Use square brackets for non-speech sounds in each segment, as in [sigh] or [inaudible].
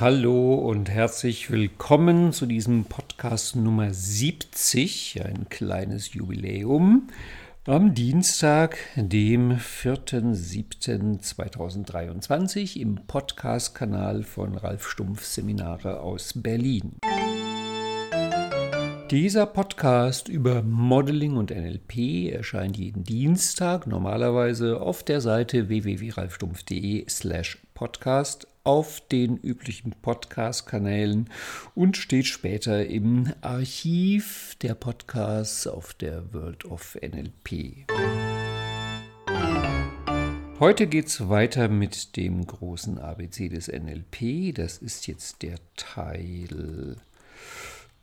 Hallo und herzlich willkommen zu diesem Podcast Nummer 70, ein kleines Jubiläum, am Dienstag, dem 4.7.2023 im Podcast-Kanal von Ralf Stumpf Seminare aus Berlin. Dieser Podcast über Modeling und NLP erscheint jeden Dienstag normalerweise auf der Seite www.ralfstumpf.de slash podcast auf den üblichen Podcast-Kanälen und steht später im Archiv der Podcasts auf der World of NLP. Heute geht es weiter mit dem großen ABC des NLP. Das ist jetzt der Teil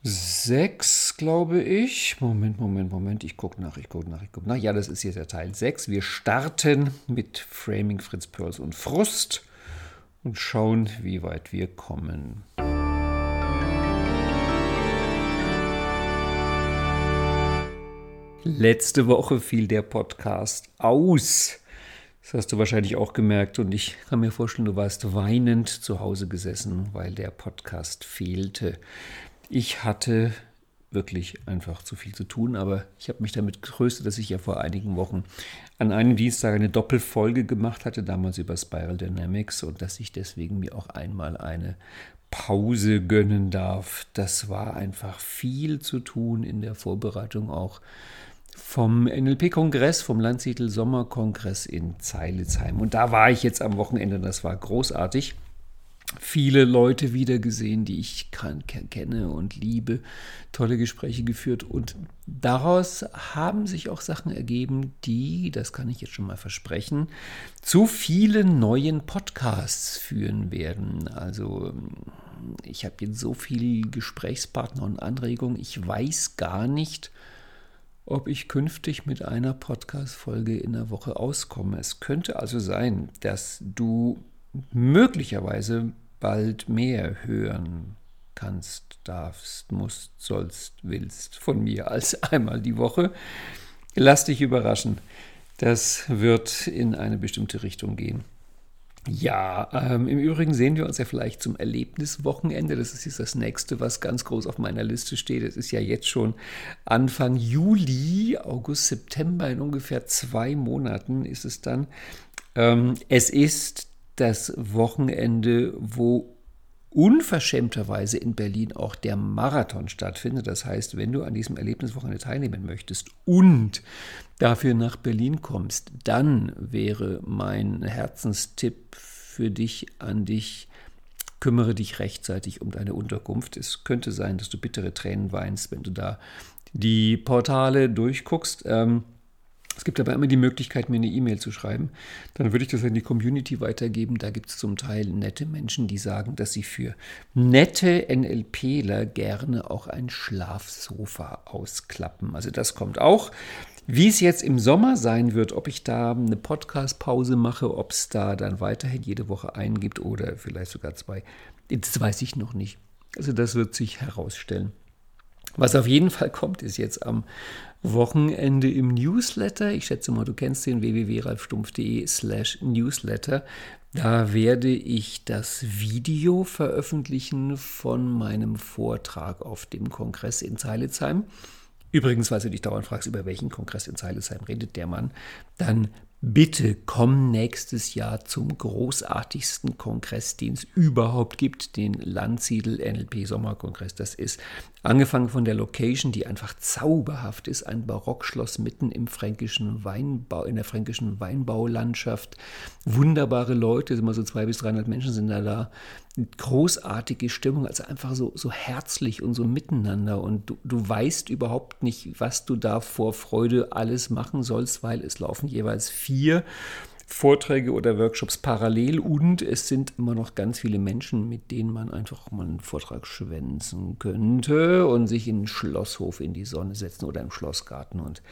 6, glaube ich. Moment, Moment, Moment. Ich gucke nach, ich gucke nach, ich gucke nach. Ja, das ist jetzt der Teil 6. Wir starten mit Framing, Fritz Perls und Frust und schauen, wie weit wir kommen. Letzte Woche fiel der Podcast aus. Das hast du wahrscheinlich auch gemerkt und ich kann mir vorstellen, du warst weinend zu Hause gesessen, weil der Podcast fehlte. Ich hatte wirklich einfach zu viel zu tun, aber ich habe mich damit getröstet, dass ich ja vor einigen Wochen an einem Dienstag eine Doppelfolge gemacht hatte, damals über Spiral Dynamics und dass ich deswegen mir auch einmal eine Pause gönnen darf. Das war einfach viel zu tun in der Vorbereitung auch vom NLP-Kongress, vom Landsiedel Sommerkongress in Zeilitzheim. Und da war ich jetzt am Wochenende, das war großartig viele Leute wiedergesehen, die ich kenne und liebe, tolle Gespräche geführt und daraus haben sich auch Sachen ergeben, die, das kann ich jetzt schon mal versprechen, zu vielen neuen Podcasts führen werden. Also ich habe jetzt so viele Gesprächspartner und Anregungen, ich weiß gar nicht, ob ich künftig mit einer Podcast-Folge in der Woche auskomme. Es könnte also sein, dass du möglicherweise bald mehr hören kannst, darfst, musst, sollst, willst von mir als einmal die Woche. Lass dich überraschen. Das wird in eine bestimmte Richtung gehen. Ja, ähm, im Übrigen sehen wir uns ja vielleicht zum Erlebniswochenende. Das ist jetzt das nächste, was ganz groß auf meiner Liste steht. Es ist ja jetzt schon Anfang Juli, August, September, in ungefähr zwei Monaten ist es dann. Ähm, es ist das Wochenende, wo unverschämterweise in Berlin auch der Marathon stattfindet. Das heißt, wenn du an diesem Erlebniswochenende teilnehmen möchtest und dafür nach Berlin kommst, dann wäre mein Herzenstipp für dich an dich, kümmere dich rechtzeitig um deine Unterkunft. Es könnte sein, dass du bittere Tränen weinst, wenn du da die Portale durchguckst. Ähm, es gibt aber immer die Möglichkeit, mir eine E-Mail zu schreiben. Dann würde ich das in die Community weitergeben. Da gibt es zum Teil nette Menschen, die sagen, dass sie für nette NLPler gerne auch ein Schlafsofa ausklappen. Also das kommt auch. Wie es jetzt im Sommer sein wird, ob ich da eine Podcast-Pause mache, ob es da dann weiterhin jede Woche einen gibt oder vielleicht sogar zwei, das weiß ich noch nicht. Also das wird sich herausstellen. Was auf jeden Fall kommt, ist jetzt am Wochenende im Newsletter. Ich schätze mal, du kennst den www.ralfstumpf.de slash Newsletter. Da werde ich das Video veröffentlichen von meinem Vortrag auf dem Kongress in Zeilitzheim. Übrigens, falls du dich dauernd fragst, über welchen Kongress in Zeilesheim redet der Mann, dann bitte komm nächstes Jahr zum großartigsten Kongress, den es überhaupt gibt, den Landsiedel NLP Sommerkongress. Das ist angefangen von der Location, die einfach zauberhaft ist, ein Barockschloss mitten im fränkischen Weinbau, in der fränkischen Weinbaulandschaft. Wunderbare Leute, immer so zwei bis 300 Menschen sind da da. Großartige Stimmung, also einfach so, so herzlich und so miteinander. Und du, du weißt überhaupt nicht, was du da vor Freude alles machen sollst, weil es laufen jeweils vier Vorträge oder Workshops parallel und es sind immer noch ganz viele Menschen, mit denen man einfach mal einen Vortrag schwänzen könnte und sich in den Schlosshof in die Sonne setzen oder im Schlossgarten und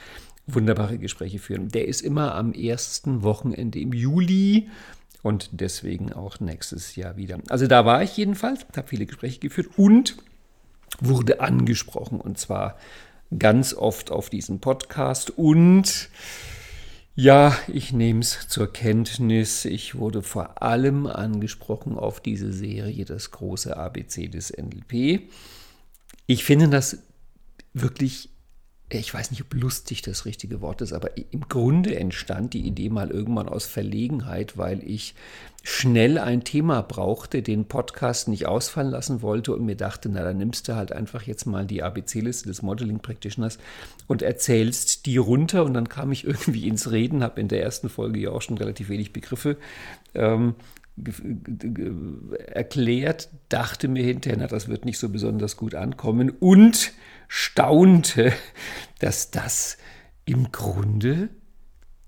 wunderbare Gespräche führen. Der ist immer am ersten Wochenende im Juli und deswegen auch nächstes Jahr wieder. Also da war ich jedenfalls, habe viele Gespräche geführt und wurde angesprochen und zwar ganz oft auf diesen Podcast und Ja, ich nehme es zur Kenntnis. Ich wurde vor allem angesprochen auf diese Serie, das große ABC des NLP. Ich finde das wirklich ich weiß nicht, ob lustig das richtige Wort ist, aber im Grunde entstand die Idee mal irgendwann aus Verlegenheit, weil ich schnell ein Thema brauchte, den Podcast nicht ausfallen lassen wollte und mir dachte, na, dann nimmst du halt einfach jetzt mal die ABC-Liste des Modeling Practitioners und erzählst die runter und dann kam ich irgendwie ins Reden, habe in der ersten Folge ja auch schon relativ wenig Begriffe ähm, erklärt, dachte mir hinterher, na, das wird nicht so besonders gut ankommen und staunte, dass das im Grunde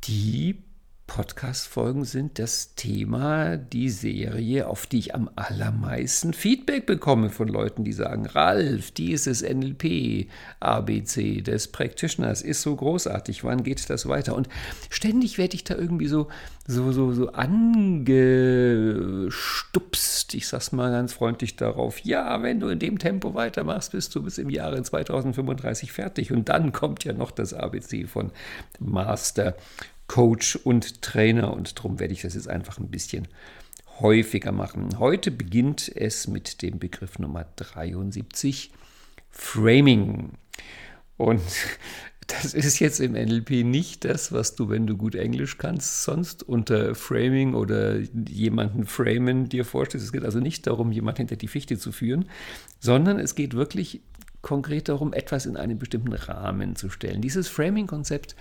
die Podcast-Folgen sind das Thema, die Serie, auf die ich am allermeisten Feedback bekomme von Leuten, die sagen, Ralf, dieses NLP, ABC des Practitioners ist so großartig, wann geht das weiter? Und ständig werde ich da irgendwie so, so, so, so angestupst, ich sag's mal ganz freundlich darauf, ja, wenn du in dem Tempo weitermachst, bist du bis im Jahre 2035 fertig. Und dann kommt ja noch das ABC von Master Coach und Trainer und darum werde ich das jetzt einfach ein bisschen häufiger machen. Heute beginnt es mit dem Begriff Nummer 73, Framing. Und [laughs] das ist jetzt im NLP nicht das, was du, wenn du gut Englisch kannst, sonst unter Framing oder jemanden framen dir vorstellst. Es geht also nicht darum, jemanden hinter die Fichte zu führen, sondern es geht wirklich konkret darum, etwas in einen bestimmten Rahmen zu stellen. Dieses Framing-Konzept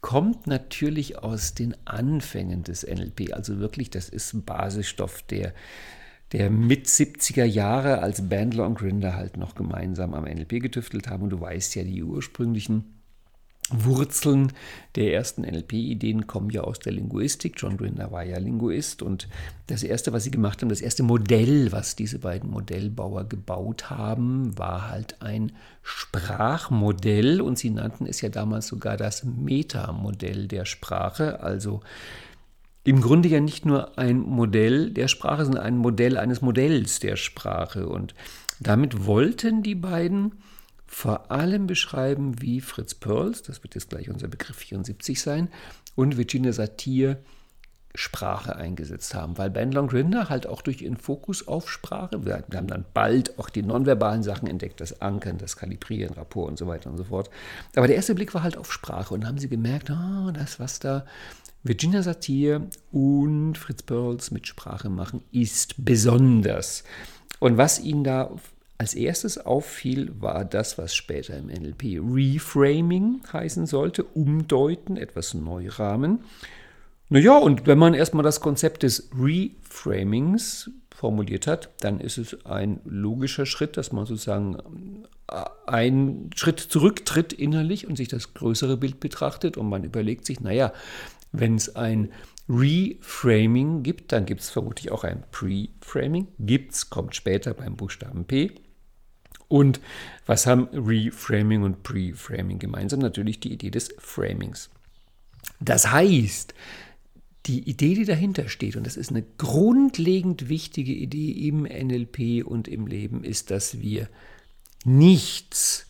kommt natürlich aus den Anfängen des NLP. Also wirklich, das ist ein Basisstoff der, der mit 70er Jahre, als Bandler und Grinder halt noch gemeinsam am NLP getüftelt haben. Und du weißt ja, die ursprünglichen Wurzeln der ersten NLP-Ideen kommen ja aus der Linguistik. John Grinder war ja Linguist und das erste, was sie gemacht haben, das erste Modell, was diese beiden Modellbauer gebaut haben, war halt ein Sprachmodell und sie nannten es ja damals sogar das Metamodell der Sprache, also im Grunde ja nicht nur ein Modell der Sprache, sondern ein Modell eines Modells der Sprache und damit wollten die beiden vor allem beschreiben, wie Fritz Perls, das wird jetzt gleich unser Begriff 74 sein, und Virginia Satir Sprache eingesetzt haben, weil Bandler und Grinder halt auch durch ihren Fokus auf Sprache, wir haben dann bald auch die nonverbalen Sachen entdeckt, das Ankern, das Kalibrieren, Rapport und so weiter und so fort. Aber der erste Blick war halt auf Sprache und haben sie gemerkt, oh, das, was da Virginia Satir und Fritz Perls mit Sprache machen, ist besonders. Und was ihnen da als erstes auffiel, war das, was später im NLP Reframing heißen sollte, umdeuten, etwas neu rahmen. Naja, und wenn man erstmal das Konzept des Reframings formuliert hat, dann ist es ein logischer Schritt, dass man sozusagen äh, einen Schritt zurücktritt innerlich und sich das größere Bild betrachtet und man überlegt sich, naja, wenn es ein Reframing gibt, dann gibt es vermutlich auch ein Preframing. Gibt's, kommt später beim Buchstaben P. Und was haben Reframing und Preframing gemeinsam? Natürlich die Idee des Framings. Das heißt, die Idee, die dahinter steht, und das ist eine grundlegend wichtige Idee im NLP und im Leben, ist, dass wir nichts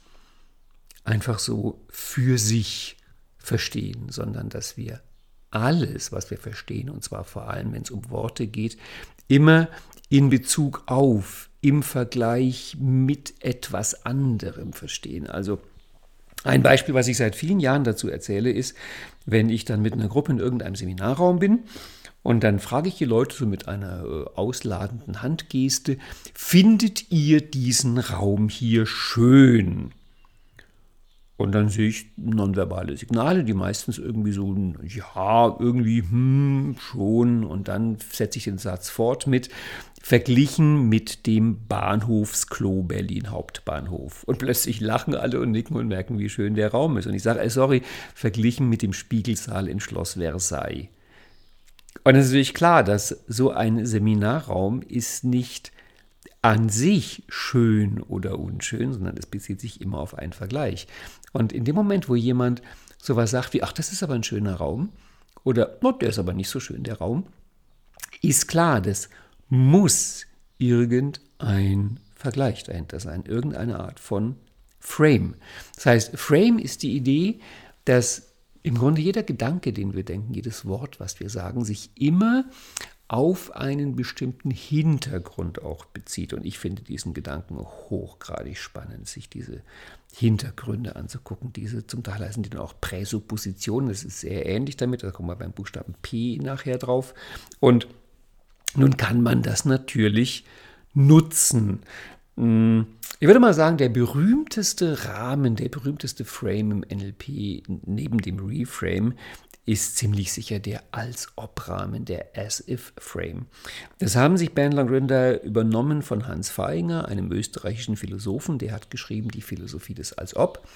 einfach so für sich verstehen, sondern dass wir alles, was wir verstehen, und zwar vor allem, wenn es um Worte geht, immer in Bezug auf, im Vergleich mit etwas anderem verstehen. Also ein Beispiel, was ich seit vielen Jahren dazu erzähle, ist, wenn ich dann mit einer Gruppe in irgendeinem Seminarraum bin und dann frage ich die Leute so mit einer äh, ausladenden Handgeste, findet ihr diesen Raum hier schön? Und dann sehe ich nonverbale Signale, die meistens irgendwie so, ja, irgendwie, hm, schon. Und dann setze ich den Satz fort mit, verglichen mit dem Bahnhofsklo Berlin Hauptbahnhof. Und plötzlich lachen alle und nicken und merken, wie schön der Raum ist. Und ich sage, äh, sorry, verglichen mit dem Spiegelsaal in Schloss Versailles. Und es ist natürlich klar, dass so ein Seminarraum ist nicht an sich schön oder unschön, sondern es bezieht sich immer auf einen Vergleich. Und in dem Moment, wo jemand sowas sagt wie, ach, das ist aber ein schöner Raum, oder, oh, der ist aber nicht so schön, der Raum, ist klar, das muss irgendein Vergleich dahinter sein, irgendeine Art von Frame. Das heißt, Frame ist die Idee, dass im Grunde jeder Gedanke, den wir denken, jedes Wort, was wir sagen, sich immer auf einen bestimmten Hintergrund auch bezieht. Und ich finde diesen Gedanken hochgradig spannend, sich diese Hintergründe anzugucken. Diese zum Teil heißen die dann auch Präsuppositionen. Das ist sehr ähnlich damit. Da kommen wir beim Buchstaben P nachher drauf. Und nun kann man das natürlich nutzen. Hm, ich würde mal sagen, der berühmteste Rahmen, der berühmteste Frame im NLP neben dem Reframe ist ziemlich sicher der Als-Ob-Rahmen, der As-If-Frame. Das haben sich Bandler Grinder übernommen von Hans Feinger, einem österreichischen Philosophen, der hat geschrieben die Philosophie des Als-Ob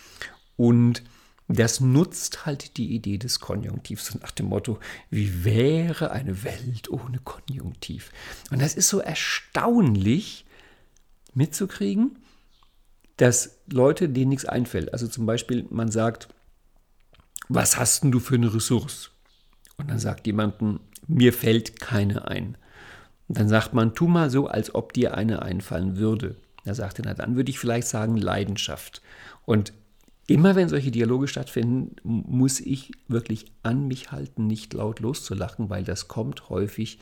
und das nutzt halt die Idee des Konjunktivs nach dem Motto, wie wäre eine Welt ohne Konjunktiv? Und das ist so erstaunlich mitzukriegen, dass Leute, denen nichts einfällt. Also zum Beispiel, man sagt, was hast denn du für eine Ressource? Und dann sagt jemanden, mir fällt keine ein. Und dann sagt man, tu mal so, als ob dir eine einfallen würde. Da sagt er, na dann würde ich vielleicht sagen Leidenschaft. Und immer wenn solche Dialoge stattfinden, muss ich wirklich an mich halten, nicht laut loszulachen, weil das kommt häufig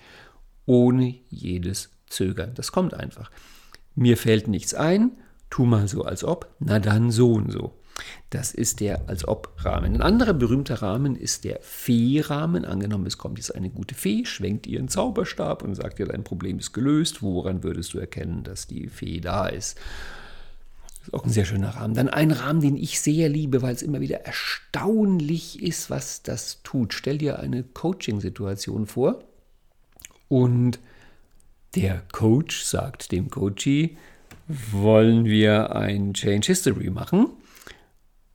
ohne jedes Zögern. Das kommt einfach. Mir fällt nichts ein, tu mal so, als ob, na dann so und so. Das ist der als ob Rahmen. Ein anderer berühmter Rahmen ist der Fee-Rahmen. Angenommen, es kommt jetzt eine gute Fee, schwenkt ihren Zauberstab und sagt dir, dein Problem ist gelöst. Woran würdest du erkennen, dass die Fee da ist? Das ist auch ein sehr schöner Rahmen. Dann ein Rahmen, den ich sehr liebe, weil es immer wieder erstaunlich ist, was das tut. Stell dir eine Coaching-Situation vor und der Coach sagt dem Coachee, wollen wir ein Change History machen?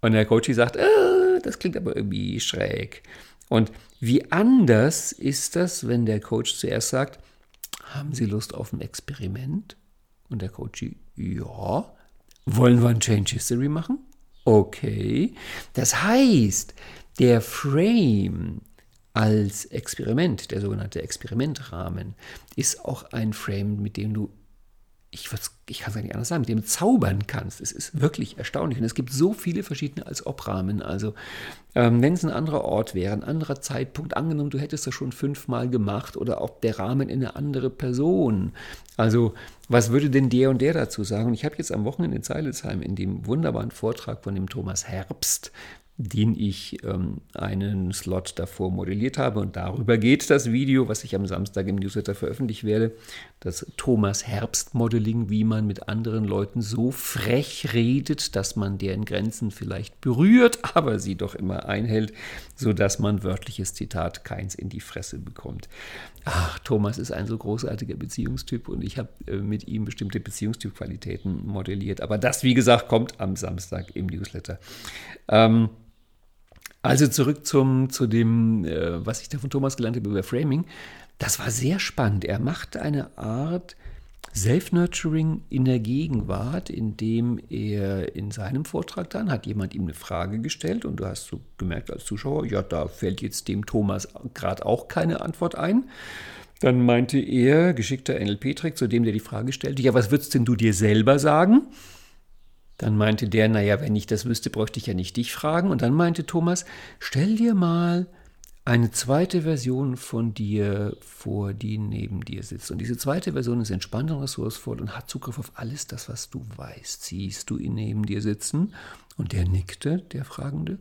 Und der Coach sagt, äh, das klingt aber irgendwie schräg. Und wie anders ist das, wenn der Coach zuerst sagt, haben Sie Lust auf ein Experiment? Und der Coach, ja. Wollen wir ein Change History machen? Okay. Das heißt, der Frame als Experiment, der sogenannte Experimentrahmen, ist auch ein Frame, mit dem du ich, ich kann es nicht anders sagen, mit dem zaubern kannst. Es ist wirklich erstaunlich. Und es gibt so viele verschiedene als Obrahmen. Also, ähm, wenn es ein anderer Ort wäre, ein anderer Zeitpunkt, angenommen, du hättest das schon fünfmal gemacht oder auch der Rahmen in eine andere Person. Also, was würde denn der und der dazu sagen? Und ich habe jetzt am Wochenende in Zeilesheim in dem wunderbaren Vortrag von dem Thomas Herbst, den ich ähm, einen Slot davor modelliert habe. Und darüber geht das Video, was ich am Samstag im Newsletter veröffentlichen werde. Das Thomas Herbst Modeling, wie man mit anderen Leuten so frech redet, dass man deren Grenzen vielleicht berührt, aber sie doch immer einhält, sodass man wörtliches Zitat keins in die Fresse bekommt. Ach, Thomas ist ein so großartiger Beziehungstyp und ich habe äh, mit ihm bestimmte Beziehungstypqualitäten modelliert. Aber das, wie gesagt, kommt am Samstag im Newsletter. Ähm, also zurück zum, zu dem, äh, was ich da von Thomas gelernt habe über Framing. Das war sehr spannend. Er macht eine Art Self-Nurturing in der Gegenwart, indem er in seinem Vortrag dann hat jemand ihm eine Frage gestellt und du hast so gemerkt als Zuschauer, ja, da fällt jetzt dem Thomas gerade auch keine Antwort ein. Dann meinte er, geschickter NLP-Trick, zu dem der die Frage stellte, ja, was würdest denn du dir selber sagen? Dann meinte der, naja, wenn ich das wüsste, bräuchte ich ja nicht dich fragen. Und dann meinte Thomas, stell dir mal eine zweite Version von dir vor, die neben dir sitzt. Und diese zweite Version ist entspannt und ressourcevoll und hat Zugriff auf alles das, was du weißt. Siehst du ihn neben dir sitzen? Und der nickte, der Fragende.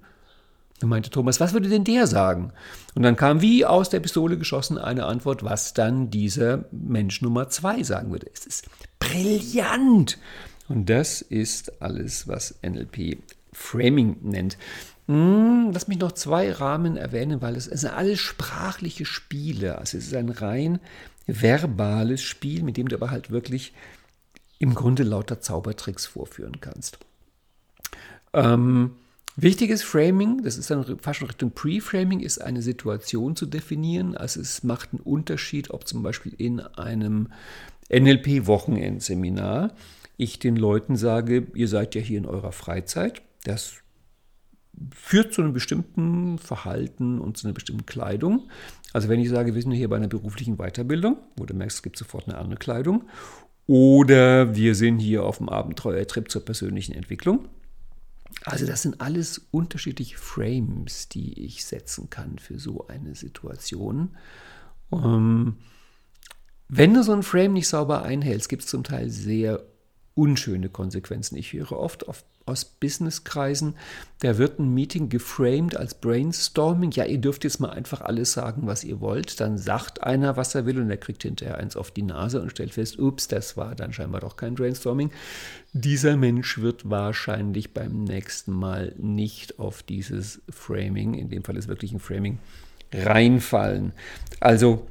Dann meinte Thomas, was würde denn der sagen? Und dann kam wie aus der Pistole geschossen eine Antwort, was dann dieser Mensch Nummer zwei sagen würde. Es ist brillant. Und das ist alles, was NLP Framing nennt. Hm, lass mich noch zwei Rahmen erwähnen, weil es, sind alles sprachliche Spiele. Also es ist ein rein verbales Spiel, mit dem du aber halt wirklich im Grunde lauter Zaubertricks vorführen kannst. Ähm, wichtiges Framing, das ist dann fast schon Richtung Pre-Framing, ist eine Situation zu definieren. Also es macht einen Unterschied, ob zum Beispiel in einem NLP-Wochenendseminar ich den Leuten sage, ihr seid ja hier in eurer Freizeit. Das führt zu einem bestimmten Verhalten und zu einer bestimmten Kleidung. Also wenn ich sage, wir sind hier bei einer beruflichen Weiterbildung, wo du merkst, es gibt sofort eine andere Kleidung, oder wir sind hier auf dem Abenteuertrip zur persönlichen Entwicklung, Also das sind alles unterschiedliche Frames, die ich setzen kann für so eine Situation. Ähm, wenn du so ein Frame nicht sauber einhältst, gibt es zum Teil sehr unschöne Konsequenzen. Ich höre oft auf, aus Businesskreisen, da wird ein Meeting geframed als Brainstorming. Ja, ihr dürft jetzt mal einfach alles sagen, was ihr wollt. Dann sagt einer, was er will und er kriegt hinterher eins auf die Nase und stellt fest, ups, das war dann scheinbar doch kein Brainstorming. Dieser Mensch wird wahrscheinlich beim nächsten Mal nicht auf dieses Framing, in dem Fall ist wirklich ein Framing, reinfallen. Also,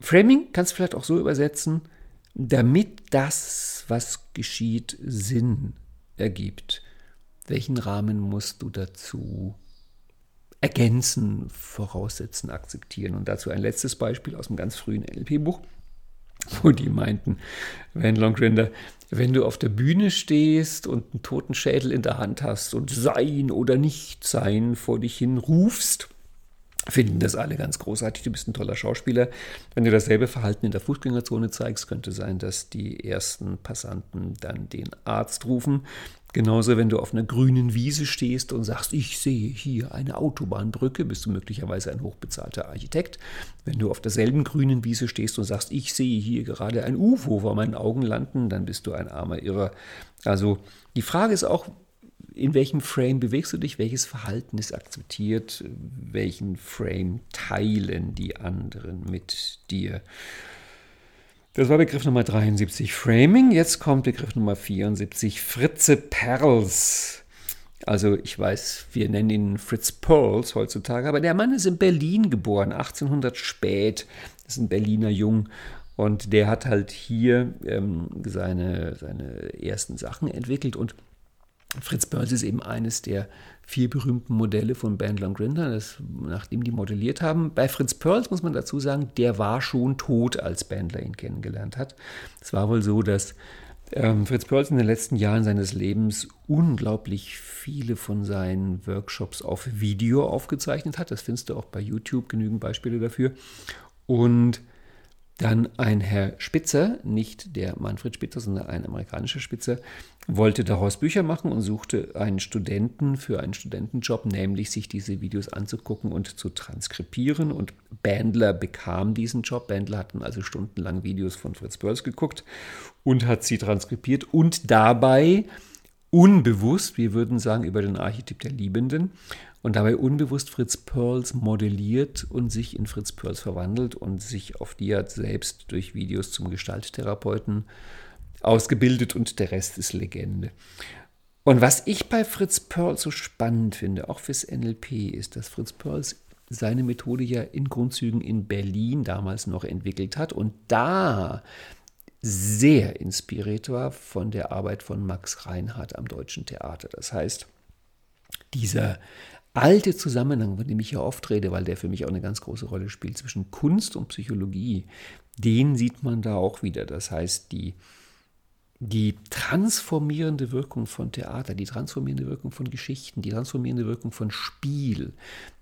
Framing kannst du vielleicht auch so übersetzen, damit das, was geschieht, Sinn ergibt. Welchen Rahmen musst du dazu ergänzen, voraussetzen, akzeptieren? Und dazu ein letztes Beispiel aus einem ganz frühen NLP-Buch, wo die meinten, Van Longrinder, wenn du auf der Bühne stehst und einen toten Schädel in der Hand hast und Sein oder Nichtsein vor dich hin rufst, finden das alle ganz großartig. Du bist ein toller Schauspieler. Wenn du dasselbe Verhalten in der Fußgängerzone zeigst, könnte sein, dass die ersten Passanten dann den Arzt rufen. Genauso, wenn du auf einer grünen Wiese stehst und sagst, ich sehe hier eine Autobahnbrücke, bist du möglicherweise ein hochbezahlter Architekt. Wenn du auf derselben grünen Wiese stehst und sagst, ich sehe hier gerade ein UFO vor meinen Augen landen, dann bist du ein armer Irrer. Also die Frage ist auch, in welchem Frame bewegst du dich, welches Verhalten ist akzeptiert, welchen Frame teilen die anderen mit dir. Das war Begriff Nummer 73, Framing. Jetzt kommt Begriff Nummer 74, Fritze Perls. Also ich weiß, wir nennen ihn Fritz Perls heutzutage, aber der Mann ist in Berlin geboren, 1800 spät. Das ist ein Berliner Jung und der hat halt hier ähm, seine, seine ersten Sachen entwickelt und Fritz Perls ist eben eines der vier berühmten Modelle von Bandler und Grinder, das, nachdem die modelliert haben. Bei Fritz Perls muss man dazu sagen, der war schon tot, als Bandler ihn kennengelernt hat. Es war wohl so, dass ähm, Fritz Perls in den letzten Jahren seines Lebens unglaublich viele von seinen Workshops auf Video aufgezeichnet hat. Das findest du auch bei YouTube genügend Beispiele dafür. Und dann ein Herr Spitzer, nicht der Manfred Spitzer, sondern ein amerikanischer Spitzer, wollte daraus Bücher machen und suchte einen Studenten für einen Studentenjob, nämlich sich diese Videos anzugucken und zu transkribieren. Und Bandler bekam diesen Job. Bandler hat dann also stundenlang Videos von Fritz Perls geguckt und hat sie transkribiert und dabei unbewusst, wir würden sagen, über den Archetyp der Liebenden und dabei unbewusst Fritz Perls modelliert und sich in Fritz Perls verwandelt und sich auf die Art selbst durch Videos zum Gestalttherapeuten ausgebildet und der Rest ist Legende. Und was ich bei Fritz Perls so spannend finde, auch fürs NLP, ist, dass Fritz Perls seine Methode ja in Grundzügen in Berlin damals noch entwickelt hat und da sehr inspiriert war von der Arbeit von Max Reinhardt am Deutschen Theater. Das heißt, dieser alte Zusammenhang, von dem ich ja oft rede, weil der für mich auch eine ganz große Rolle spielt, zwischen Kunst und Psychologie, den sieht man da auch wieder. Das heißt, die die transformierende Wirkung von Theater, die transformierende Wirkung von Geschichten, die transformierende Wirkung von Spiel,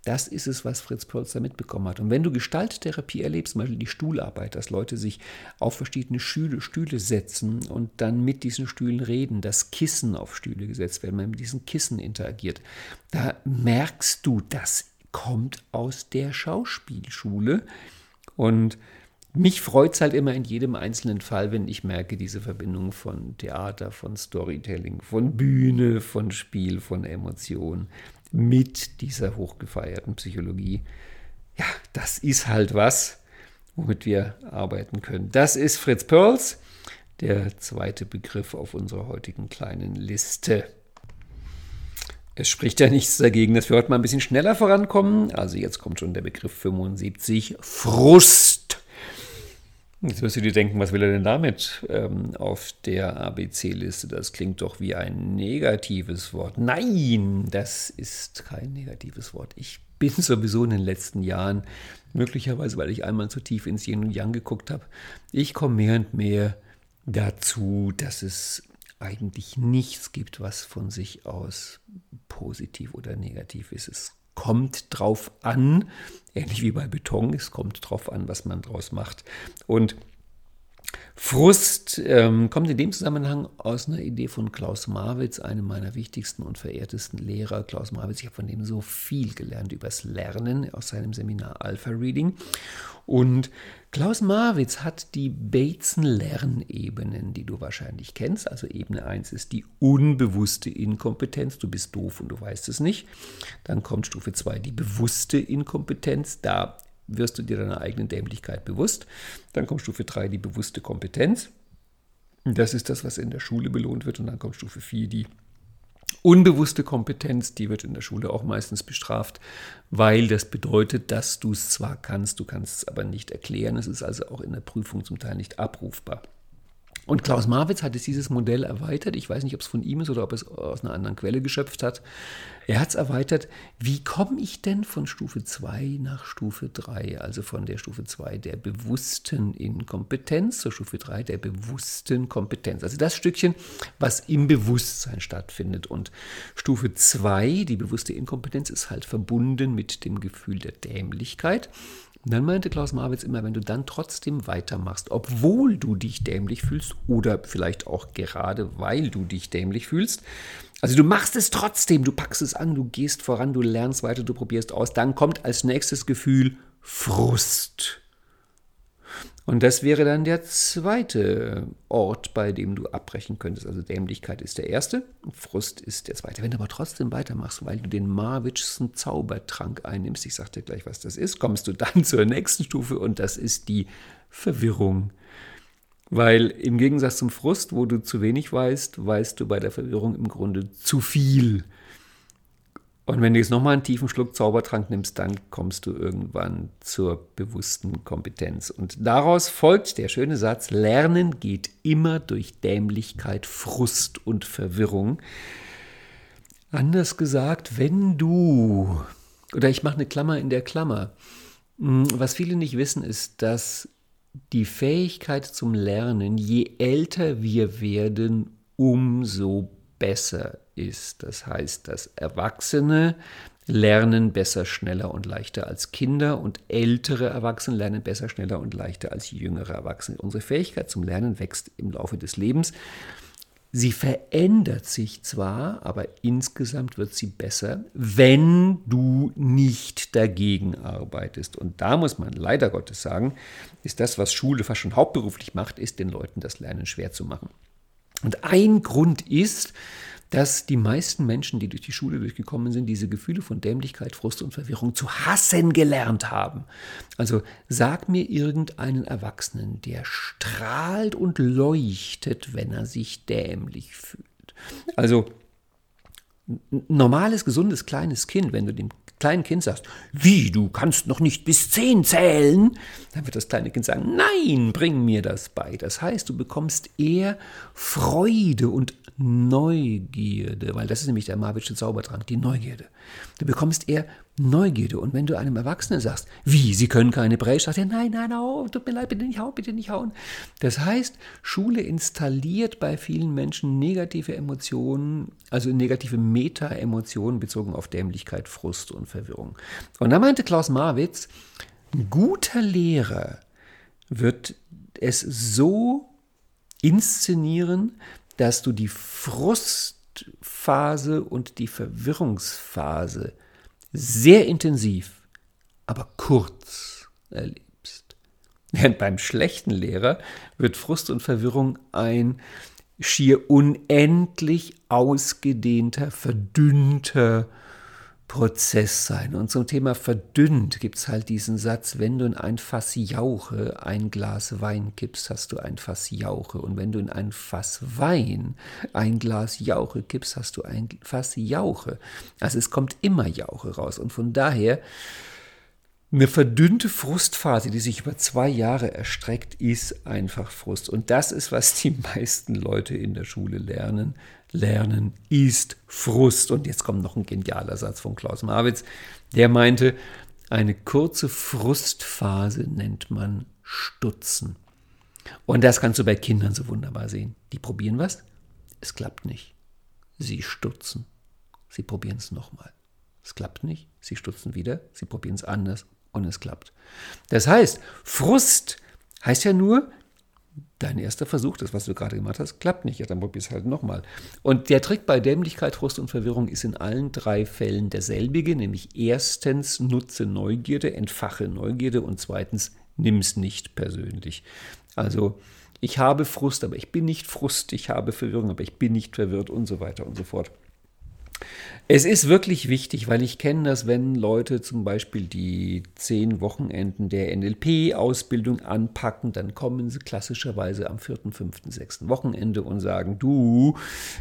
das ist es, was Fritz da mitbekommen hat. Und wenn du Gestalttherapie erlebst, zum Beispiel die Stuhlarbeit, dass Leute sich auf verschiedene Stühle, Stühle setzen und dann mit diesen Stühlen reden, dass Kissen auf Stühle gesetzt werden, man mit diesen Kissen interagiert, da merkst du, das kommt aus der Schauspielschule. Und mich freut es halt immer in jedem einzelnen Fall, wenn ich merke, diese Verbindung von Theater, von Storytelling, von Bühne, von Spiel, von Emotion mit dieser hochgefeierten Psychologie. Ja, das ist halt was, womit wir arbeiten können. Das ist Fritz Perls, der zweite Begriff auf unserer heutigen kleinen Liste. Es spricht ja nichts dagegen, dass wir heute mal ein bisschen schneller vorankommen. Also jetzt kommt schon der Begriff 75, Frust. Jetzt wirst du dir denken, was will er denn damit ähm, auf der ABC-Liste? Das klingt doch wie ein negatives Wort. Nein, das ist kein negatives Wort. Ich bin [laughs] sowieso in den letzten Jahren, möglicherweise weil ich einmal zu tief ins Yin und Yang geguckt habe, ich komme mehr und mehr dazu, dass es eigentlich nichts gibt, was von sich aus positiv oder negativ ist. Es kommt drauf an, ähnlich wie bei Beton, es kommt drauf an, was man draus macht. Und Frust ähm, kommt in dem Zusammenhang aus einer Idee von Klaus Marwitz, einem meiner wichtigsten und verehrtesten Lehrer. Klaus Marwitz, ich habe von dem so viel gelernt übers Lernen aus seinem Seminar Alpha Reading. Und Klaus Marwitz hat die Bateson-Lernebenen, die du wahrscheinlich kennst. Also Ebene 1 ist die unbewusste Inkompetenz. Du bist doof und du weißt es nicht. Dann kommt Stufe 2 die bewusste Inkompetenz. Da wirst du dir deiner eigenen Dämlichkeit bewusst. Dann kommt Stufe 3 die bewusste Kompetenz. Das ist das, was in der Schule belohnt wird. Und dann kommt Stufe 4 die unbewusste Kompetenz. Die wird in der Schule auch meistens bestraft, weil das bedeutet, dass du es zwar kannst, du kannst es aber nicht erklären. Es ist also auch in der Prüfung zum Teil nicht abrufbar. Und Klaus Marwitz hat dieses Modell erweitert. Ich weiß nicht, ob es von ihm ist oder ob es aus einer anderen Quelle geschöpft hat. Er hat es erweitert. Wie komme ich denn von Stufe 2 nach Stufe 3? Also von der Stufe 2 der bewussten Inkompetenz zur Stufe 3 der bewussten Kompetenz. Also das Stückchen, was im Bewusstsein stattfindet. Und Stufe 2, die bewusste Inkompetenz, ist halt verbunden mit dem Gefühl der Dämlichkeit. Und dann meinte Klaus Marwitz immer, wenn du dann trotzdem weitermachst, obwohl du dich dämlich fühlst oder vielleicht auch gerade weil du dich dämlich fühlst, also du machst es trotzdem, du packst es an, du gehst voran, du lernst weiter, du probierst aus, dann kommt als nächstes Gefühl Frust. Und das wäre dann der zweite Ort, bei dem du abbrechen könntest. Also Dämlichkeit ist der erste, Frust ist der zweite. Wenn du aber trotzdem weitermachst, weil du den Marwitschsten Zaubertrank einnimmst, ich sage dir gleich, was das ist, kommst du dann [laughs] zur nächsten Stufe und das ist die Verwirrung. Weil im Gegensatz zum Frust, wo du zu wenig weißt, weißt du bei der Verwirrung im Grunde zu viel. Und wenn du jetzt nochmal einen tiefen Schluck Zaubertrank nimmst, dann kommst du irgendwann zur bewussten Kompetenz. Und daraus folgt der schöne Satz, Lernen geht immer durch Dämlichkeit, Frust und Verwirrung. Anders gesagt, wenn du, oder ich mache eine Klammer in der Klammer, hm, was viele nicht wissen, ist, dass die Fähigkeit zum Lernen, je älter wir werden, umso besser ist. Das heißt, dass Erwachsene lernen besser, schneller und leichter als Kinder und ältere Erwachsene lernen besser, schneller und leichter als jüngere Erwachsene. Unsere Fähigkeit zum Lernen wächst im Laufe des Lebens. Sie verändert sich zwar, aber insgesamt wird sie besser, wenn du nicht dagegen arbeitest. Und da muss man leider Gottes sagen, ist das, was Schule fast schon hauptberuflich macht, ist den Leuten das Lernen schwer zu machen. Und ein Grund ist, dass die meisten Menschen, die durch die Schule durchgekommen sind, diese Gefühle von Dämlichkeit, Frust und Verwirrung zu hassen gelernt haben. Also sag mir irgendeinen Erwachsenen, der strahlt und leuchtet, wenn er sich dämlich fühlt. Also normales, gesundes, kleines Kind, wenn du dem kleinen Kind sagst, wie, du kannst noch nicht bis zehn zählen, dann wird das kleine Kind sagen, nein, bring mir das bei. Das heißt, du bekommst eher Freude und Neugierde, weil das ist nämlich der Marwitsche Zaubertrank, die Neugierde. Du bekommst eher Neugierde. Und wenn du einem Erwachsenen sagst, wie, sie können keine Breche, sagt er, nein, nein, oh, tut mir leid, bitte nicht hauen, bitte nicht hauen. Das heißt, Schule installiert bei vielen Menschen negative Emotionen, also negative Meta-Emotionen bezogen auf Dämlichkeit, Frust und Verwirrung. Und da meinte Klaus Marwitz, ein guter Lehrer wird es so inszenieren, dass du die Frustphase und die Verwirrungsphase sehr intensiv, aber kurz erlebst. Während beim schlechten Lehrer wird Frust und Verwirrung ein schier unendlich ausgedehnter, verdünnter Prozess sein. Und zum Thema verdünnt gibt es halt diesen Satz, wenn du in ein Fass Jauche ein Glas Wein kippst, hast du ein Fass Jauche. Und wenn du in ein Fass Wein ein Glas Jauche kippst, hast du ein Fass Jauche. Also es kommt immer Jauche raus. Und von daher eine verdünnte Frustphase, die sich über zwei Jahre erstreckt, ist einfach Frust. Und das ist, was die [laughs] meisten Leute in der Schule lernen. Lernen ist Frust. Und jetzt kommt noch ein genialer Satz von Klaus Marwitz. Der meinte, eine kurze Frustphase nennt man Stutzen. Und das kannst du bei Kindern so wunderbar sehen. Die probieren was, es klappt nicht. Sie stutzen. Sie probieren es nochmal. Es klappt nicht. Sie stutzen wieder. Sie probieren es anders und es klappt. Das heißt, Frust heißt ja nur, dein erster Versuch, das, was du gerade gemacht hast, klappt nicht. Ja, dann probier es halt nochmal. Und der Trick bei Dämlichkeit, Frust und Verwirrung ist in allen drei Fällen derselbige, nämlich erstens nutze Neugierde, entfache Neugierde und zweitens nimm es nicht persönlich. Also ich habe Frust, aber ich bin nicht Frust, ich habe Verwirrung, aber ich bin nicht verwirrt und so weiter und so fort. Es ist wirklich wichtig, weil ich kenne das, wenn Leute zum Beispiel die zehn Wochenenden der NLP-Ausbildung anpacken, dann kommen sie klassischerweise am vierten, fünften, sechsten Wochenende und sagen, du,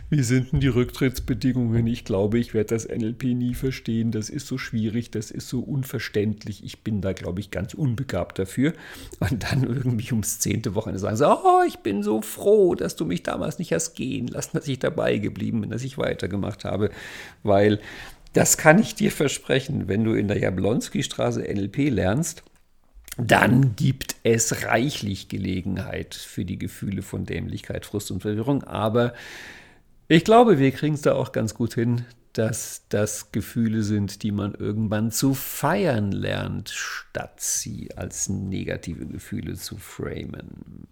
wie sind denn die Rücktrittsbedingungen? Ich glaube, ich werde das NLP nie verstehen. Das ist so schwierig, das ist so unverständlich. Ich bin da, glaube ich, ganz unbegabt dafür. Und dann irgendwie ums zehnte Wochenende sagen sie, oh, ich bin so froh, dass du mich damals nicht hast gehen lassen, dass ich dabei geblieben bin, dass ich weitergemacht habe weil das kann ich dir versprechen, wenn du in der Jablonski-Straße NLP lernst, dann gibt es reichlich Gelegenheit für die Gefühle von Dämlichkeit, Frust und Verwirrung. Aber ich glaube, wir kriegen es da auch ganz gut hin, dass das Gefühle sind, die man irgendwann zu feiern lernt, statt sie als negative Gefühle zu framen.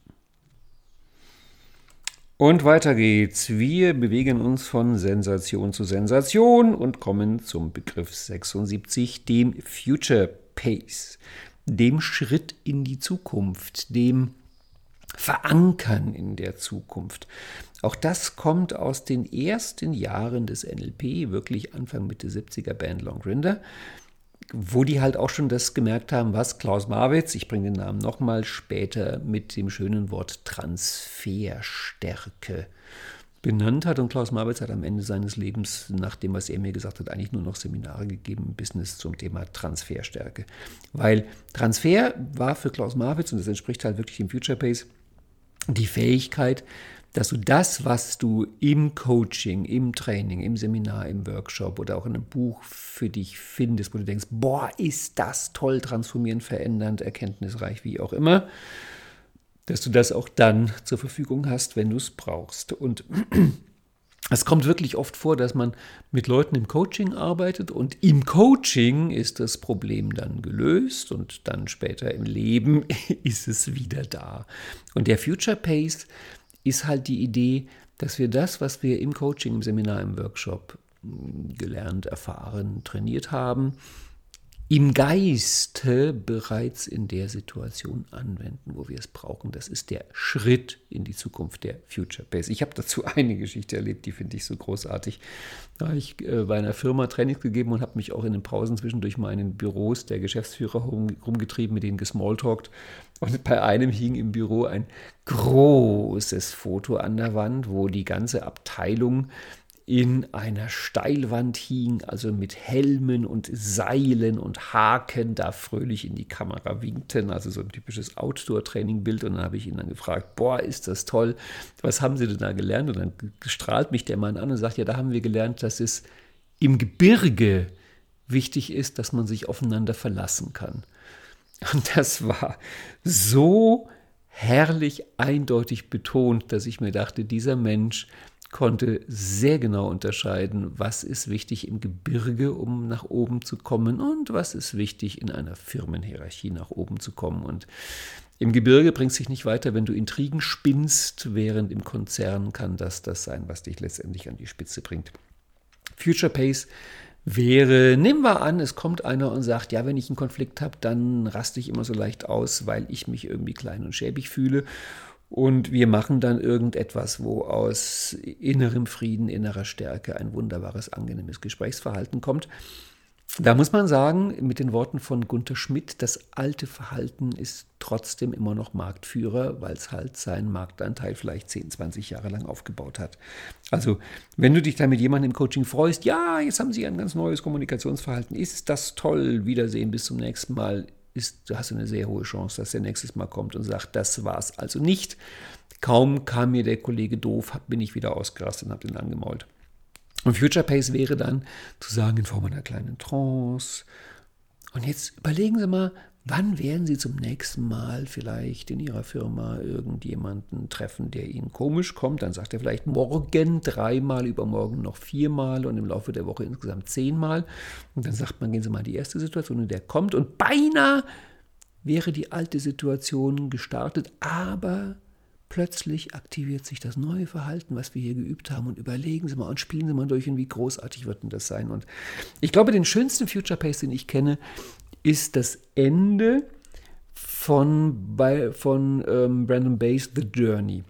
Und weiter geht's. Wir bewegen uns von Sensation zu Sensation und kommen zum Begriff 76, dem Future Pace, dem Schritt in die Zukunft, dem Verankern in der Zukunft. Auch das kommt aus den ersten Jahren des NLP, wirklich Anfang Mitte 70er Band Long Grinder wo die halt auch schon das gemerkt haben, was Klaus Marwitz, ich bringe den Namen nochmal später mit dem schönen Wort Transferstärke benannt hat. Und Klaus Marwitz hat am Ende seines Lebens, nach dem, was er mir gesagt hat, eigentlich nur noch Seminare gegeben, Business zum Thema Transferstärke. Weil Transfer war für Klaus Marwitz, und das entspricht halt wirklich dem Future Pace, die Fähigkeit, dass du das, was du im Coaching, im Training, im Seminar, im Workshop oder auch in einem Buch für dich findest, wo du denkst, boah, ist das toll, transformierend, verändernd, erkenntnisreich, wie auch immer, dass du das auch dann zur Verfügung hast, wenn du es brauchst. Und [clears throat] es kommt wirklich oft vor, dass man mit Leuten im Coaching arbeitet und im Coaching ist das Problem dann gelöst und dann später im Leben [laughs] ist es wieder da. Und der Future Pace ist halt die Idee, dass wir das, was wir im Coaching, im Seminar, im Workshop hm, gelernt, erfahren, trainiert haben, im Geiste bereits in der Situation anwenden, wo wir es brauchen. Das ist der Schritt in die Zukunft der Future Base. Ich habe dazu [laughs] eine Geschichte erlebt, die finde ich so großartig. Da habe ich äh, bei einer Firma Trainings gegeben und habe mich auch in den Pausen zwischendurch mal in den Büros der Geschäftsführer rumgetrieben, mit denen gesmalltalkt. Und bei einem hing im Büro ein großes Foto an der Wand, wo die ganze Abteilung in einer Steilwand hing, also mit Helmen und Seilen und Haken da fröhlich in die Kamera winkten, also so ein typisches Outdoor-Training-Bild. Und dann habe ich ihn dann gefragt, boah, ist das toll, was haben Sie denn da gelernt? Und dann strahlt mich der Mann an und sagt, ja, da haben wir gelernt, dass es im Gebirge wichtig ist, dass man sich aufeinander verlassen kann. Und das war so herrlich eindeutig betont, dass ich mir dachte, dieser Mensch konnte sehr genau unterscheiden, was ist wichtig im Gebirge, um nach oben zu kommen und was ist wichtig in einer Firmenhierarchie nach oben zu kommen. Und im Gebirge bringt es sich nicht weiter, wenn du Intrigen spinnst, während im Konzern kann das das sein, was dich letztendlich an die Spitze bringt. Future Pace wäre, nehmen wir an, es kommt einer und sagt, ja, wenn ich einen Konflikt habe, dann raste ich immer so leicht aus, weil ich mich irgendwie klein und schäbig fühle. Und wir machen dann irgendetwas, wo aus innerem Frieden, innerer Stärke ein wunderbares, angenehmes Gesprächsverhalten kommt. Da muss man sagen, mit den Worten von Gunther Schmidt, das alte Verhalten ist trotzdem immer noch Marktführer, weil es halt seinen Marktanteil vielleicht 10, 20 Jahre lang aufgebaut hat. Also, wenn du dich da mit jemandem im Coaching freust, ja, jetzt haben sie ein ganz neues Kommunikationsverhalten, ist das toll, Wiedersehen, bis zum nächsten Mal, ist, du hast eine sehr hohe Chance, dass der nächstes Mal kommt und sagt, das war's also nicht. Kaum kam mir der Kollege doof, bin ich wieder ausgerastet und habe den angemault. Und Future Pace wäre dann zu sagen in Form einer kleinen Trance. Und jetzt überlegen Sie mal, wann werden Sie zum nächsten Mal vielleicht in Ihrer Firma irgendjemanden treffen, der Ihnen komisch kommt? Dann sagt er vielleicht morgen dreimal, übermorgen noch viermal und im Laufe der Woche insgesamt zehnmal. Und dann sagt man, gehen Sie mal in die erste Situation und der kommt und beinahe wäre die alte Situation gestartet, aber plötzlich aktiviert sich das neue Verhalten, was wir hier geübt haben und überlegen Sie mal und spielen Sie mal durch und wie großartig wird denn das sein. Und ich glaube, den schönsten Future Pace, den ich kenne, ist das Ende von, von ähm, Brandon Bays The Journey.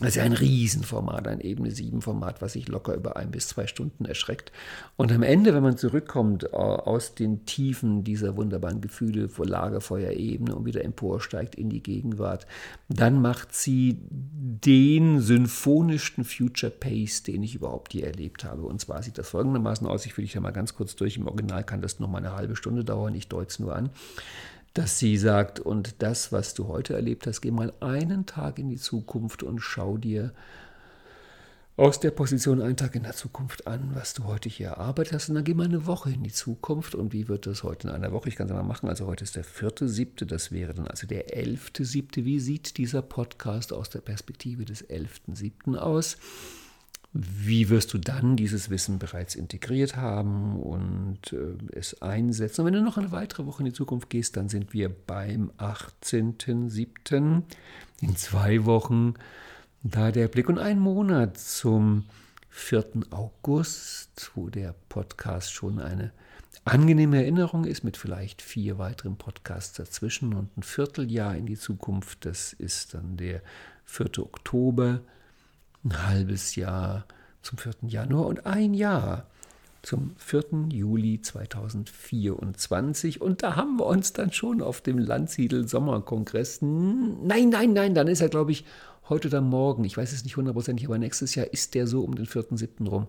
Das ist ja ein Riesenformat, ein Ebene 7 Format, was sich locker über ein bis zwei Stunden erschreckt. Und am Ende, wenn man zurückkommt äh, aus den Tiefen dieser wunderbaren Gefühle vor Lagerfeuerebene und wieder emporsteigt in die Gegenwart, dann macht sie den symphonischsten Future Pace, den ich überhaupt je erlebt habe. Und zwar sieht das folgendermaßen aus. Ich fühle dich ja mal ganz kurz durch. Im Original kann das noch mal eine halbe Stunde dauern. Ich deute es nur an dass sie sagt, und das, was du heute erlebt hast, geh mal einen Tag in die Zukunft und schau dir aus der Position einen Tag in der Zukunft an, was du heute hier erarbeitet hast. Und dann geh mal eine Woche in die Zukunft. Und wie wird das heute in einer Woche? Ich kann es mal machen. Also heute ist der vierte, siebte. Das wäre dann also der elfte, siebte. Wie sieht dieser Podcast aus der Perspektive des elften, siebten aus? Wie wirst du dann dieses Wissen bereits integriert haben und äh, es einsetzen? Und wenn du noch eine weitere Woche in die Zukunft gehst, dann sind wir beim 18.07. In zwei Wochen da der Blick und ein Monat zum 4. August, wo der Podcast schon eine angenehme Erinnerung ist, mit vielleicht vier weiteren Podcasts dazwischen und ein Vierteljahr in die Zukunft. Das ist dann der 4. Oktober ein halbes Jahr zum 4. Januar und ein Jahr zum 4. Juli 2024. Und da haben wir uns dann schon auf dem Landsiedel Sommerkongress. Nein, nein, nein, dann ist er, glaube ich, heute oder morgen. Ich weiß es nicht hundertprozentig, aber nächstes Jahr ist der so um den 4.7. rum.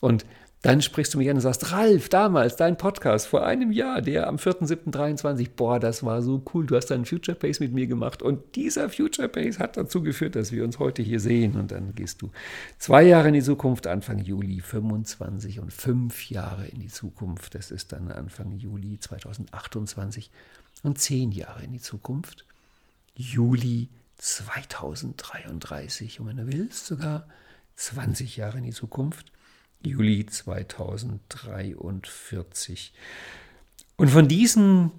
Und dann sprichst du mich an und sagst, Ralf, damals, dein Podcast vor einem Jahr, der am 4.7.23, boah, das war so cool, du hast einen Future Pace mit mir gemacht und dieser Future Pace hat dazu geführt, dass wir uns heute hier sehen und dann gehst du zwei Jahre in die Zukunft, Anfang Juli 25 und fünf Jahre in die Zukunft, das ist dann Anfang Juli 2028 und zehn Jahre in die Zukunft, Juli 2033 und wenn du willst, sogar 20 Jahre in die Zukunft, Juli 2043. Und von diesem